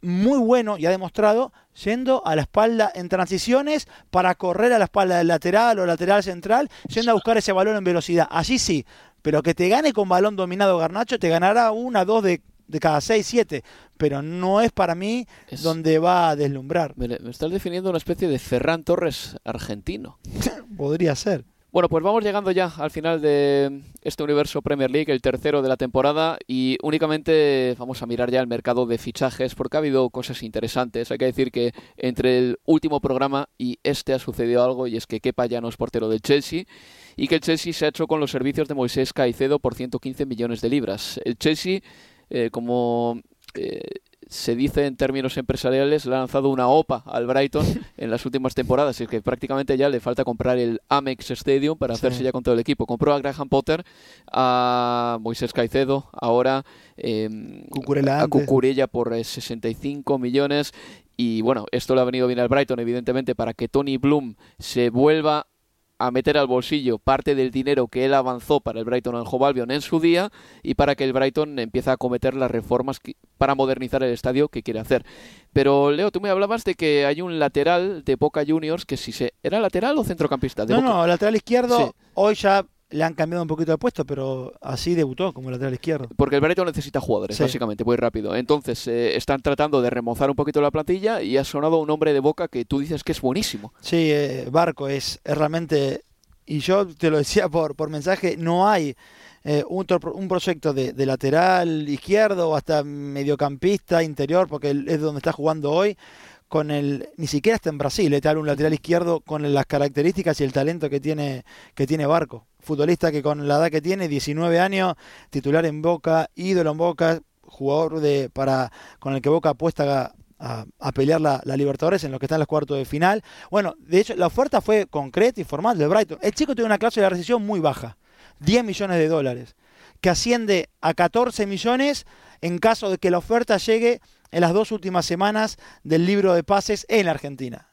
muy bueno y ha demostrado yendo a la espalda en transiciones para correr a la espalda del lateral o lateral central, yendo a buscar ese balón en velocidad. Allí sí, pero que te gane con balón dominado Garnacho, te ganará una, dos de, cada seis, siete, pero no es para mí donde va a deslumbrar. Me, me estás definiendo una especie de Ferran Torres argentino. (laughs) Podría ser. Bueno, pues vamos llegando ya al final de este universo Premier League, el tercero de la temporada, y únicamente vamos a mirar ya el mercado de fichajes porque ha habido cosas interesantes. Hay que decir que entre el último programa y este ha sucedido algo, y es que Kepa ya no es portero del Chelsea, y que el Chelsea se ha hecho con los servicios de Moisés Caicedo por 115 millones de libras. El Chelsea, eh, como eh, se dice en términos empresariales, le ha lanzado una OPA al Brighton (laughs) en las últimas temporadas. Es que prácticamente ya le falta comprar el Amex Stadium para hacerse ya con todo el equipo. Compró a Graham Potter, a Moisés Caicedo, ahora eh, a Cucurella por 65 eh, millones. Y bueno, esto le ha venido bien al Brighton, evidentemente, para que Tony Bloom se vuelva a meter al bolsillo parte del dinero que él avanzó para el Brighton and Hove Albion en su día y para que el Brighton empiece a cometer las reformas para modernizar el estadio que quiere hacer. Pero Leo, tú me hablabas de que hay un lateral de Boca Juniors que si se era lateral o centrocampista. no, no, lateral izquierdo. Hoy ya le han cambiado un poquito de puesto, pero así debutó como lateral izquierdo. Porque el Brighton necesita jugadores, básicamente, muy rápido. Entonces, eh, están tratando de remozar un poquito la plantilla y ha sonado un hombre de boca que tú dices que es buenísimo. Sí, eh, Barco es, realmente, y yo te lo decía por, por mensaje, no hay eh, un, un, proyecto de, de, lateral izquierdo o hasta mediocampista, interior, porque es donde está jugando hoy con el, ni siquiera está en Brasil, te un lateral izquierdo con las características y el talento que tiene, que tiene Barco. Futbolista que con la edad que tiene, 19 años, titular en Boca, ídolo en Boca, jugador de, para, con el que Boca apuesta a, pelear la, Libertadores en lo que está en los cuartos de final. Bueno, de hecho, la oferta fue concreta y formal de Brighton. El chico tiene una clase de recesión muy baja, 10 millones de dólares, que asciende a 14 millones en caso de que la oferta llegue en las dos últimas semanas del libro de pases en la Argentina.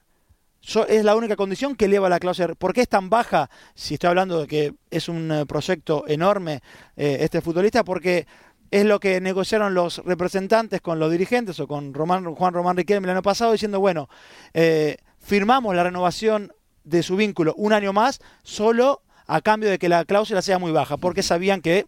Es la única condición que eleva la cláusula. ¿Por qué es tan baja? Si estoy hablando de que es un eh, proyecto enorme eh, este futbolista, porque es lo que negociaron los representantes con los dirigentes o con Román, Juan Román Riquelme el año pasado, diciendo, bueno, eh, firmamos la renovación de su vínculo un año más, solo a cambio de que la cláusula sea muy baja, porque sabían que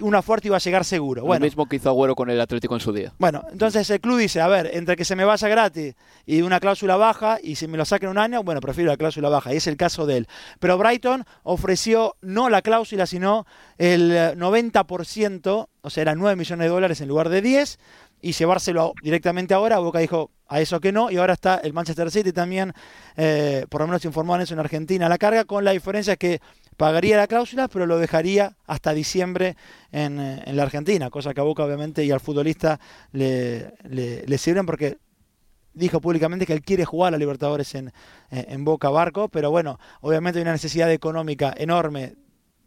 una fuerte iba a llegar seguro. Bueno, Lo mismo que hizo Agüero con el Atlético en su día. Bueno, entonces el club dice, a ver, entre que se me vaya gratis y una cláusula baja y si me lo saquen un año, bueno, prefiero la cláusula baja y es el caso de él. Pero Brighton ofreció no la cláusula, sino el 90%, o sea, eran 9 millones de dólares en lugar de 10 y llevárselo directamente ahora. Boca dijo a eso que no, y ahora está el Manchester City también, eh, por lo menos informó en eso en Argentina, la carga, con la diferencia que pagaría la cláusula, pero lo dejaría hasta diciembre en, eh, en la Argentina, cosa que a Boca obviamente y al futbolista le, le, sirven porque dijo públicamente que él quiere jugar a Libertadores en, eh, en Boca Barco, pero bueno, obviamente hay una necesidad económica enorme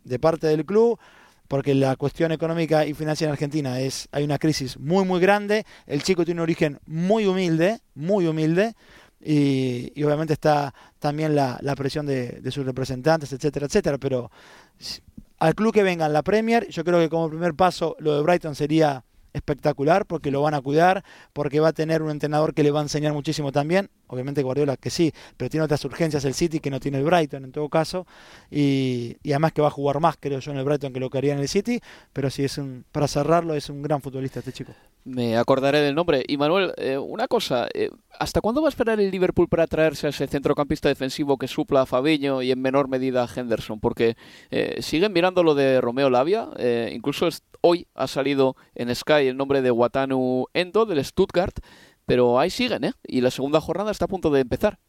de parte del club porque la cuestión económica y financiera en Argentina es hay una crisis muy muy grande, el chico tiene un origen muy humilde, muy humilde, y, obviamente está también la, presión de, sus representantes, etcétera, etcétera, pero al club que venga en la Premier, yo creo que como primer paso lo de Brighton sería espectacular porque lo van a cuidar, porque va a tener un entrenador que le va a enseñar muchísimo también. Obviamente Guardiola que sí, pero tiene otras urgencias el City que no tiene el Brighton en todo caso. Y, además que va a jugar más, creo yo, en el Brighton que lo que haría en el City. Pero sí, es un, para cerrarlo, es un gran futbolista este chico. Me acordaré del nombre. Y Manuel, eh, una cosa, eh, ¿hasta cuándo va a esperar el Liverpool para traerse a ese centrocampista defensivo que supla a Fabiño y en menor medida a Henderson? Porque eh, siguen mirando lo de Romeo Lavia. incluso hoy ha salido en Sky el nombre de Watanu Endo del Stuttgart. Pero ahí siguen, ¿eh? Y la segunda jornada está a punto de empezar.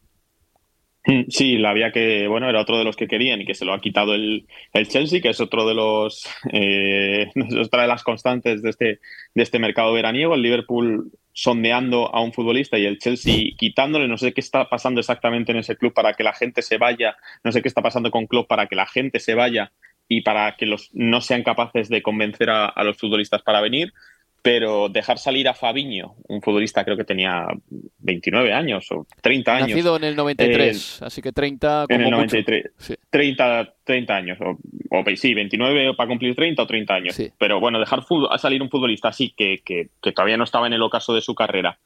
Mm, sí, la había que, bueno, era otro de los que querían y que se lo ha quitado el, el Chelsea, que es otro de los, (laughs) eh, (laughs) otra de las constantes de este, de este mercado veraniego. El Liverpool sondeando a un futbolista y el Chelsea quitándole. No sé qué está pasando exactamente en ese club para que la gente se vaya. No sé qué está pasando con Klopp para que la gente se vaya y para que los no sean capaces de convencer a los futbolistas para venir pero dejar salir a Fabiño, un futbolista creo que tenía 29 años o 30 años. Nacido en el 93, así que 30 como En el 93, 30, 30 años, o, sí, 29 para cumplir 30 o 30 años. Pero bueno, dejar a salir un futbolista así que, que, todavía no estaba en el ocaso de su carrera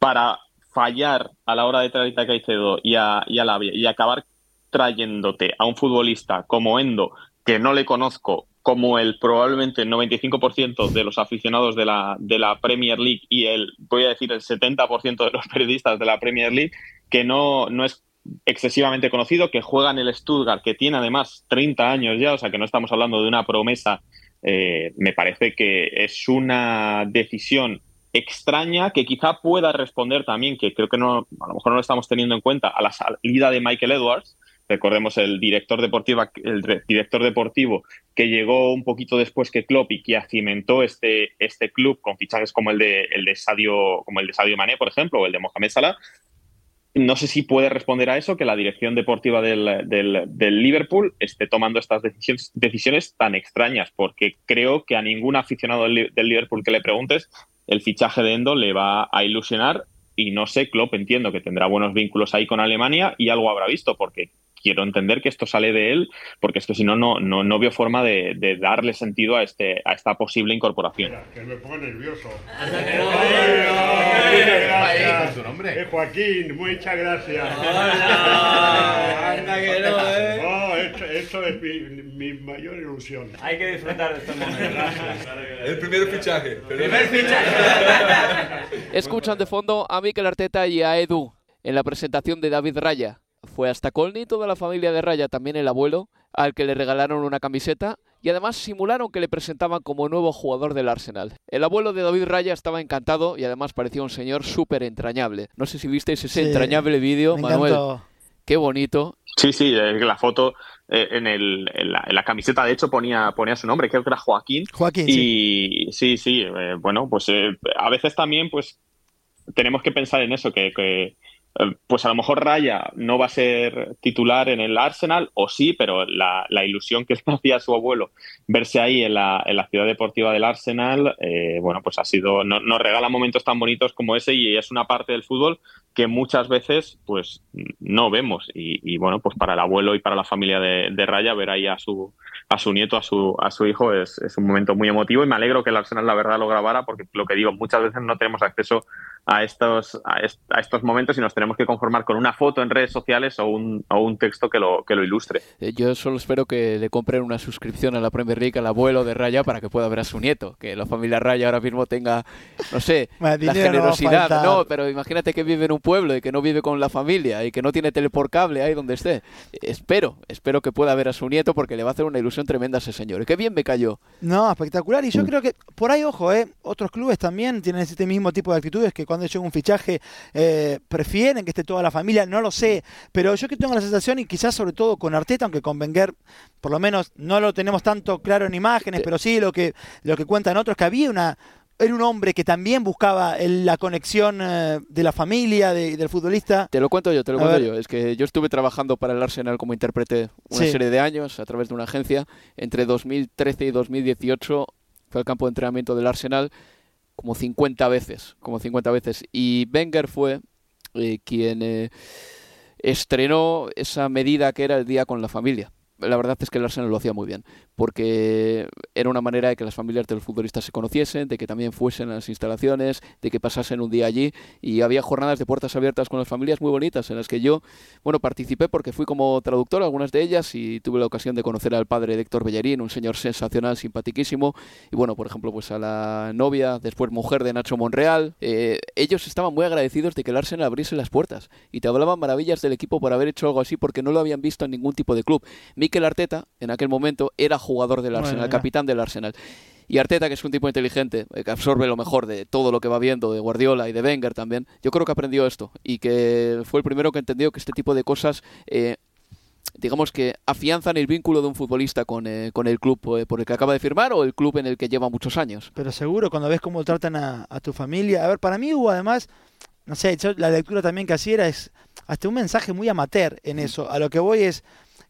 para fallar a la hora de traer a Caicedo y a, y a Lavia y acabar trayéndote a un futbolista como Endo, que no le conozco, como el probablemente el 95% de los aficionados de la, de la Premier League y el, voy a decir, el 70% de los (laughs) periodistas de la Premier League, que no, no es excesivamente conocido, que juega en el Stuttgart, que tiene además 30 años ya, o sea que no estamos hablando de una promesa, eh, me parece que es una decisión extraña que quizá pueda responder también, que creo que no, a lo mejor no lo estamos teniendo en cuenta, a la salida de Michael Edwards, Recordemos el director deportivo, el director deportivo que llegó un poquito después que Klopp y que cimentó este, este club con fichajes como el de, el de Sadio, como el de Sadio Mané, por ejemplo, o el de Mohamed Salah. No sé si puede responder a eso que la dirección deportiva del, del, Liverpool esté tomando estas decisiones, decisiones, tan extrañas, porque creo que a ningún aficionado del, del Liverpool que le preguntes el fichaje de Endo le va a ilusionar y no sé, Klopp entiendo que tendrá buenos vínculos ahí con Alemania y algo habrá visto, porque quiero entender que esto sale de él, porque es que si no, no, no, veo forma de, darle sentido a, este, a esta posible incorporación. que me pongo nervioso. (laughs) su nombre? Eh, Joaquín, muchas gracias. (laughs) esto, es mi, mayor ilusión. Hay que disfrutar de este momento. El primer fichaje. Primer fichaje. Escuchan de fondo a Mikel Arteta y a Edu en la presentación de David Raya fue hasta Colny toda la familia de Raya, también el abuelo, al que le regalaron una camiseta y además simularon que le presentaban como nuevo jugador del Arsenal. El abuelo de David Raya estaba encantado y además parecía un señor súper entrañable. No sé si visteis ese entrañable vídeo, Manuel. Qué bonito. Sí, sí, la foto eh, en, el, en, la, camiseta, de hecho, ponía, ponía su nombre, creo que era Joaquín. Joaquín, y, sí. Sí, eh, bueno, pues eh, a veces también, pues, tenemos que pensar en eso, que, que eh, pues a lo mejor Raya no va a ser titular en el Arsenal, o sí, pero la, ilusión que (laughs) le hacía a su abuelo verse ahí en la, en la ciudad deportiva del Arsenal, eh, bueno, pues ha sido, nos regala momentos tan bonitos como ese y es una parte del fútbol que muchas veces pues no vemos. Y, bueno, pues para el abuelo y para la familia de, de, Raya ver ahí a su, a su nieto, a su, a su hijo es, es un momento muy emotivo y me alegro que el Arsenal la verdad lo grabara porque lo que digo, muchas veces no tenemos acceso a estos, a, estos momentos y nos tenemos que conformar con una foto en redes sociales o un, o un texto que lo, que lo ilustre. Eh, yo solo espero que le compren una suscripción a la Premier League al abuelo de Raya para que pueda ver a su nieto, que la familia Raya ahora mismo tenga, no sé, (laughs) la generosidad. No, pero imagínate que vive en un pueblo y que no vive con la familia y que no tiene tele por cable ahí donde esté. Espero, espero que pueda ver a su nieto porque le va a hacer una ilusión tremenda a ese señor. Y qué bien me cayó. No, espectacular. Y yo mm. creo que por ahí, ojo, ¿eh? otros clubes también tienen este mismo tipo de actitudes que cuando llega un fichaje eh, prefieren que esté toda la familia, no lo sé, pero yo que tengo la sensación y quizás sobre todo con Arteta, aunque con Wenger por lo menos no lo tenemos tanto claro en imágenes, pero sí lo que lo que cuentan otros que había una era un hombre que también buscaba la conexión eh, de la familia, del futbolista. Te lo cuento yo, te lo cuento yo. Es que yo estuve trabajando para el Arsenal como intérprete una serie de años a través de una agencia. Entre 2013 y 2018 fue el campo de entrenamiento del Arsenal como 50 veces, como 50 veces. Y Wenger fue eh, quien eh, estrenó esa medida que era el día con la familia la verdad es que el Arsenal lo hacía muy bien, porque era una manera de que las familias de los futbolistas se conociesen, de que también fuesen a las instalaciones, de que pasasen un día allí y había jornadas de puertas abiertas con las familias muy bonitas en las que yo, bueno, participé porque fui como traductor a algunas de ellas y tuve la ocasión de conocer al padre de Héctor Bellerín, un señor sensacional, simpaticísimo, y bueno, por ejemplo, pues a la novia, después mujer de Nacho Monreal, eh, ellos estaban muy agradecidos de que el Arsenal abriese las puertas y te hablaban maravillas del equipo por haber hecho algo así porque no lo habían visto en ningún tipo de club. Mikel Arteta, en aquel momento, era jugador del Arsenal, capitán del Arsenal. Y Arteta, que es un tipo inteligente, eh, que absorbe lo mejor de todo lo que va viendo, de Guardiola y de Wenger también, yo creo que aprendió esto y que fue el primero que entendió que este tipo de cosas... Eh, digamos que afianzan el vínculo de un futbolista con, eh, con el club por el que acaba de firmar o el club en el que lleva muchos años. Pero seguro, cuando ves cómo tratan a, a tu familia. A ver, para mí hubo además, no sé, la lectura también que hacía era es hasta un mensaje muy amateur en eso. A lo que voy es,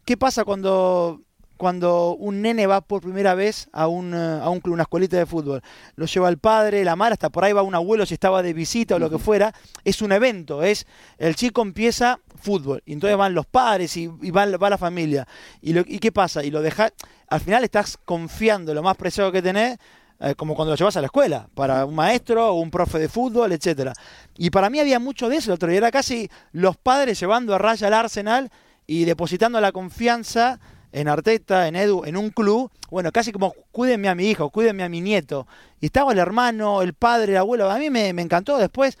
¿Qué pasa cuando, cuando un nene va por primera vez a un, eh, a un club, una escuelita de fútbol? Lo lleva el padre, la madre, hasta por ahí va un abuelo si estaba de visita o lo que fuera. Es un evento, es el chico empieza fútbol y entonces van los padres y, va, la familia. ¿Y, lo, ¿Y qué pasa? Y lo deja, al final estás confiando lo más preciado que tenés eh, como cuando lo llevas a la escuela, para un maestro o un profe de fútbol, etcétera. Y para mí había mucho de eso el otro día, era casi los padres llevando a raya al Arsenal y depositando la confianza en Arteta, en Edu, en un club, bueno, casi como cuídenme a mi hijo, cuídenme a mi nieto. Y estaba el hermano, el padre, el abuelo, a mí me, encantó. Después,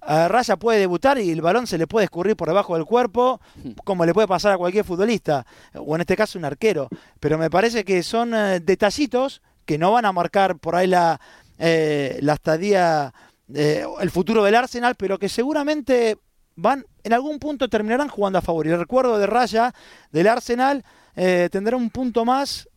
a Raya puede debutar y el balón se le puede escurrir por debajo del cuerpo, (laughs) como le puede pasar a cualquier futbolista, o en este caso un arquero. Pero me parece que son eh, detallitos que no van a marcar por ahí la, eh, la estadía, eh, el futuro del Arsenal, pero que seguramente van, en algún punto terminarán jugando a favor. Y el recuerdo de Raya del Arsenal eh, tendrá un punto más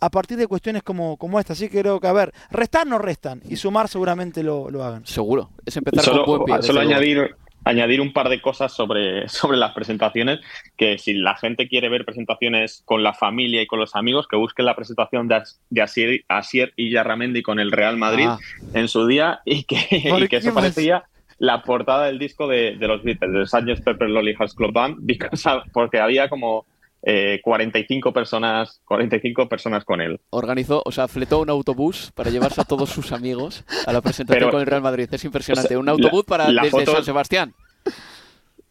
a partir de cuestiones como, como esta. Así que creo que, a ver, restar no restan y sumar seguramente lo, lo hagan. Seguro, es empezar solo, con buen pie. solo desde luego. añadir, añadir un par de cosas sobre, (laughs) sobre las presentaciones, que si la gente quiere ver presentaciones con la familia y con los amigos, que busquen la presentación de, As- de Asier, Asier y Yarramendi con el Real Madrid Ah. en su día y que, (laughs) ¿Por y que qué eso más? La portada del disco de, de los Beatles, de Sgt. Pepper Lonely Hearts Club Band, (laughs) because- porque había como eh, 45 personas 45 personas con él. Organizó, o sea, fletó un autobús para llevarse a todos sus amigos a la presentación Pero- con el Real Madrid. Es impresionante. o sea, un autobús la- para la desde foto- San Sebastián.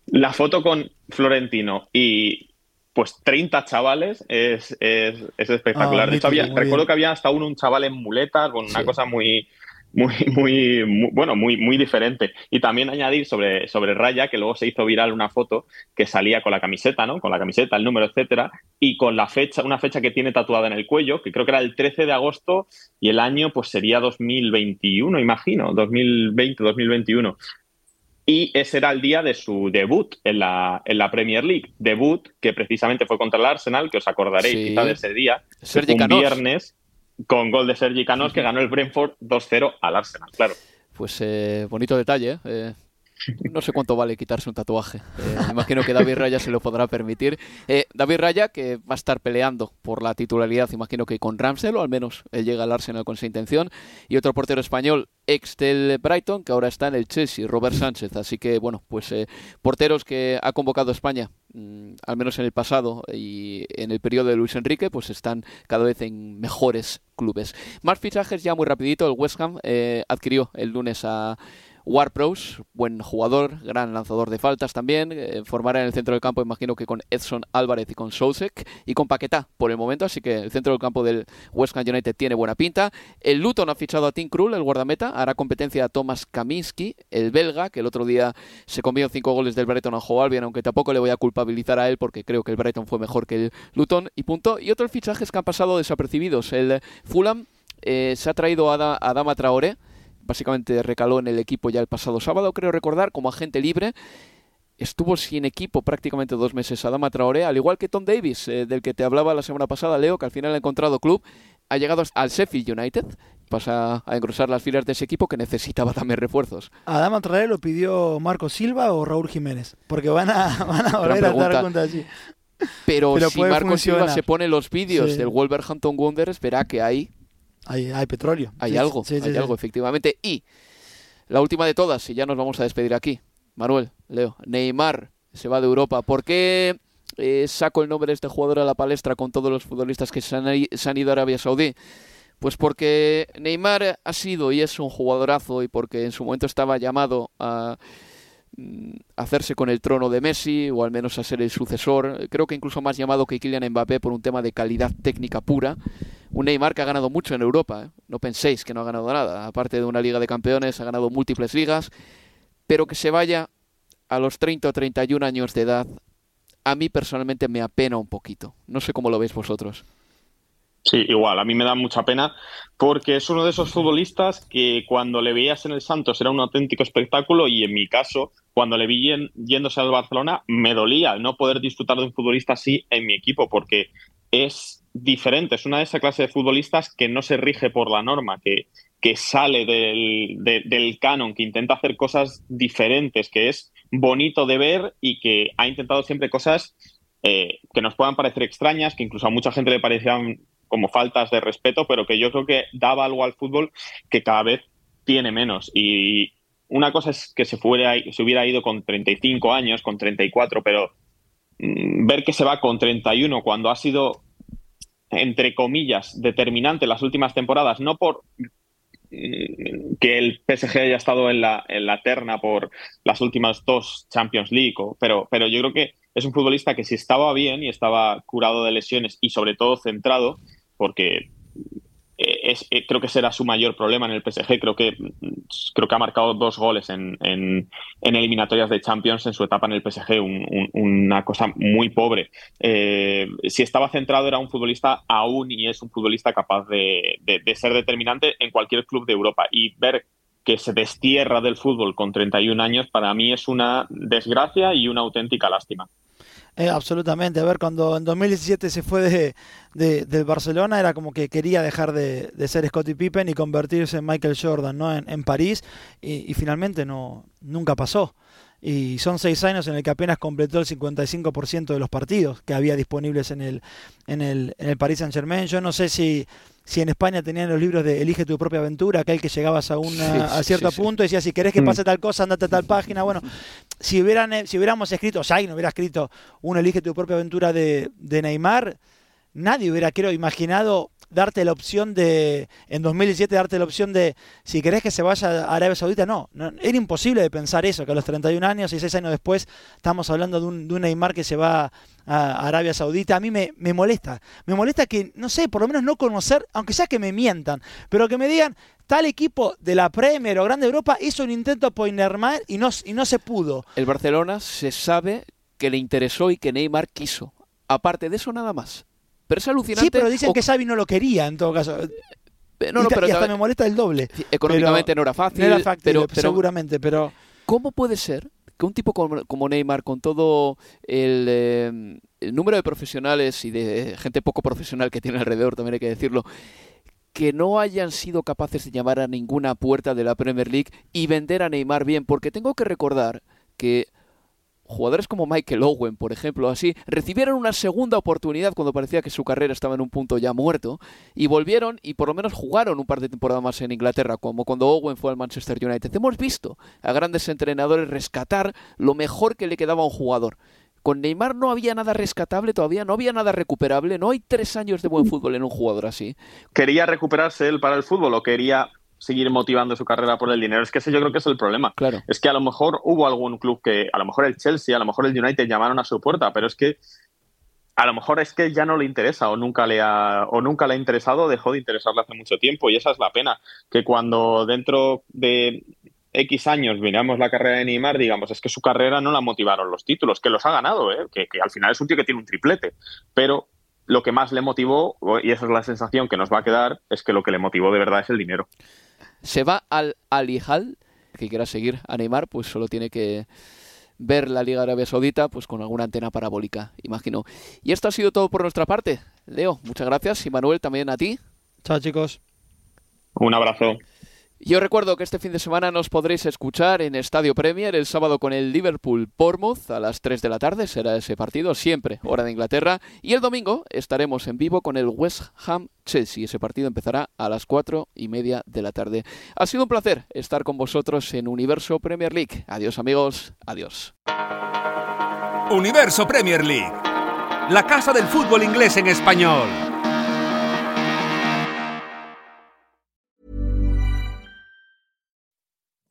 La foto con Florentino y pues 30 chavales es, es, es espectacular. Ah, de hecho, había- recuerdo bien. que había hasta uno, un chaval en muletas, con una Sí. cosa muy, muy, (laughs) muy, muy- bueno, muy, muy diferente. Y también añadir sobre, sobre Raya, que luego se hizo viral una foto que salía con la camiseta, ¿no? Con la camiseta, el número, etcétera, y con la fecha, una fecha que tiene tatuada en el cuello, que creo que era el 13 de agosto, y el año pues sería 2021, imagino, 2020, 2021 y ese era el día de su debut en la, en la Premier League. Debut que precisamente fue contra el Arsenal, que os acordaréis Sí. quizá de ese día. Sergi un viernes con gol de Sergi Canós que ganó el Brentford 2-0 al Arsenal, claro. Pues eh, bonito detalle. ¿eh? Eh, no sé cuánto vale quitarse un tatuaje. Eh, imagino que David Raya se lo podrá permitir. Eh, David Raya, que va a estar peleando por la titularidad, imagino que con Ramsdale, o al menos él llega al Arsenal con esa intención. Y otro portero español, ex del Brighton, que ahora está en el Chelsea, Robert Sánchez. Así que, bueno, pues eh, porteros que ha convocado España, mm, al menos en el pasado y en el periodo de Luis Enrique, pues están cada vez en mejores clubes. Más fichajes ya muy rapidito. El West Ham eh, adquirió el lunes a Warpros, buen jugador, gran lanzador de faltas también. eh, formará en el centro del campo, imagino que con Edson Álvarez y con Sousek y con Paquetá por el momento. Así que el centro del campo del West Ham United tiene buena pinta. El Luton ha fichado a Tim Krul, el guardameta. Hará competencia a Thomas Kaminski, el belga, que el otro día se comió cinco goles del Brighton a Hove Albion, aunque tampoco le voy a culpabilizar a él porque creo que el Brighton fue mejor que el Luton. Y punto. Y otros fichajes que han pasado desapercibidos. El Fulham eh, se ha traído a, Da- a Dama Traoré básicamente recaló en el equipo ya el pasado sábado, creo recordar, como agente libre. Estuvo sin equipo prácticamente dos meses Adama Traoré, al igual que Tom Davis, eh, del que te hablaba la semana pasada, Leo, que al final ha encontrado club, ha llegado al Sheffield United, pasa a engrosar las filas de ese equipo que necesitaba también refuerzos. ¿A Dama Traoré lo pidió Marco Silva o Raúl Jiménez? Porque van a, (laughs) van a volver a estar juntos allí. Pero, Pero si Marco Silva se pone los vídeos Sí. del Wolverhampton Wanderers, verá que hay, Hay, hay petróleo. hay Sí, algo, sí, sí, hay algo, efectivamente. Y la última de todas, y ya nos vamos a despedir aquí. Manuel, Leo, Neymar se va de Europa. ¿Por qué eh, saco el nombre de este jugador a la palestra con todos los futbolistas que se han, se han ido a Arabia Saudí? Pues porque Neymar ha sido y es un jugadorazo y porque en su momento estaba llamado a mm, hacerse con el trono de Messi o al menos a ser el sucesor. Creo que incluso más llamado que Kylian Mbappé por un tema de calidad técnica pura. Un Neymar que ha ganado mucho en Europa. ¿eh? No penséis que no ha ganado nada. Aparte de una Liga de Campeones, ha ganado múltiples ligas. Pero que se vaya a los 30 o 31 años de edad, a mí personalmente me apena un poquito. No sé cómo lo veis vosotros. Sí, igual, a mí me da mucha pena porque es uno de esos futbolistas que cuando le veías en el Santos era un auténtico espectáculo y en mi caso, cuando le vi yéndose al Barcelona, me dolía no poder disfrutar de un futbolista así en mi equipo porque es diferente, es una de esa clase de futbolistas que no se rige por la norma, que, que sale del, de- del canon, que intenta hacer cosas diferentes, que es bonito de ver y que ha intentado siempre cosas eh, que nos puedan parecer extrañas, que incluso a mucha gente le parecían como faltas de respeto, pero que yo creo que daba algo al fútbol que cada vez tiene menos. Y una cosa es que se, fuera, se hubiera ido con 35 años, con 34, pero ver que se va con 31 cuando ha sido, entre comillas, determinante las últimas temporadas, no por mm, que el PSG haya estado en la, en la terna por las últimas dos Champions League, o- pero, pero yo creo que es un futbolista que si estaba bien y estaba curado de lesiones y sobre todo centrado, porque es, eh, creo que será su mayor problema en el PSG. Creo que, creo que ha marcado dos goles en, en, en eliminatorias de Champions en su etapa en el PSG, un- un- una cosa muy pobre. Eh, si estaba centrado era un futbolista aún y es un futbolista capaz de- de ser determinante en cualquier club de Europa. Y ver que se destierra del fútbol con 31 años para mí es una desgracia y una auténtica lástima. Eh, absolutamente. A ver, cuando en 2017 se fue de, de- del Barcelona, era como que quería dejar de, de ser Scottie Pippen y convertirse en Michael Jordan, ¿no? En, en París, y, y finalmente no, nunca pasó. Y son seis años en el que apenas completó el 55% de los partidos que había disponibles en el, en el, en el Paris Saint Germain. Yo no sé si, si en España tenían los libros de Elige tu propia aventura, aquel que llegabas a, una, Sí, a cierto sí, sí. punto y decías, si querés que Mm. pase tal cosa, andate a tal página. Bueno, si, hubieran, eh, si hubiéramos escrito, o sea, no hubiera escrito un Elige tu propia aventura de, de Neymar, nadie hubiera, creo, imaginado darte la opción de, en 2017, darte la opción de, si querés que se vaya a Arabia Saudita, no, no, era imposible de pensar eso, que a los 31 años y 6 años después estamos hablando de un, de un Neymar que se va a Arabia Saudita. A mí me, me molesta, me molesta que, no sé, por lo menos no conocer, aunque sea que me mientan, pero que me digan, tal equipo de la Premier o Grande Europa hizo un intento por Neymar y no, y no se pudo. El Barcelona se sabe que le interesó y que Neymar quiso. Aparte de eso, nada más. Pero es alucinante. Sí, pero dicen o- que Xavi no lo quería en todo caso. Eh, no, no, y, pero y hasta ta- me molesta el doble. económicamente no era fácil. No era fácil, pero, pero seguramente, pero ¿Cómo puede ser que un tipo como, como Neymar, con todo el, eh, el número de profesionales y de gente poco profesional que tiene alrededor, también hay que decirlo, que no hayan sido capaces de llamar a ninguna puerta de la Premier League y vender a Neymar bien? Porque tengo que recordar que jugadores como Michael Owen, por ejemplo, así, recibieron una segunda oportunidad cuando parecía que su carrera estaba en un punto ya muerto y volvieron y por lo menos jugaron un par de temporadas más en Inglaterra, como cuando Owen fue al Manchester United. Hemos visto a grandes entrenadores rescatar lo mejor que le quedaba a un jugador. Con Neymar no había nada rescatable todavía, no había nada recuperable, no hay tres años de buen fútbol en un jugador así. ¿Quería recuperarse él para el fútbol o quería seguir motivando su carrera por el dinero? Es que ese yo creo que es el problema. Claro. Es que a lo mejor hubo algún club que, a lo mejor el Chelsea, a lo mejor el United llamaron a su puerta, pero es que a lo mejor es que ya no le interesa o nunca le ha, o nunca le ha interesado, dejó de interesarle hace mucho tiempo y esa es la pena, que cuando dentro de X años miramos la carrera de Neymar, digamos, es que su carrera no la motivaron los títulos, que los ha ganado, ¿eh? que, que al final es un tío que tiene un triplete, pero lo que más le motivó, y esa es la sensación que nos va a quedar, es que lo que le motivó de verdad es el dinero. Se va al Al Hilal, que quiera seguir a Neymar, pues solo tiene que ver la Liga Arabia Saudita pues con alguna antena parabólica, imagino. Y esto ha sido todo por nuestra parte. Leo, muchas gracias y Manuel también a ti. Chao, chicos. Un abrazo. Yo recuerdo que este fin de semana nos podréis escuchar en Estadio Premier el sábado con el Liverpool Bournemouth a las 3 de la tarde, será ese partido, siempre hora de Inglaterra. Y el domingo estaremos en vivo con el West Ham Chelsea. Ese partido empezará a las 4 y media de la tarde. Ha sido un placer estar con vosotros en Universo Premier League. Adiós amigos, adiós. Universo Premier League. La casa del fútbol inglés en español.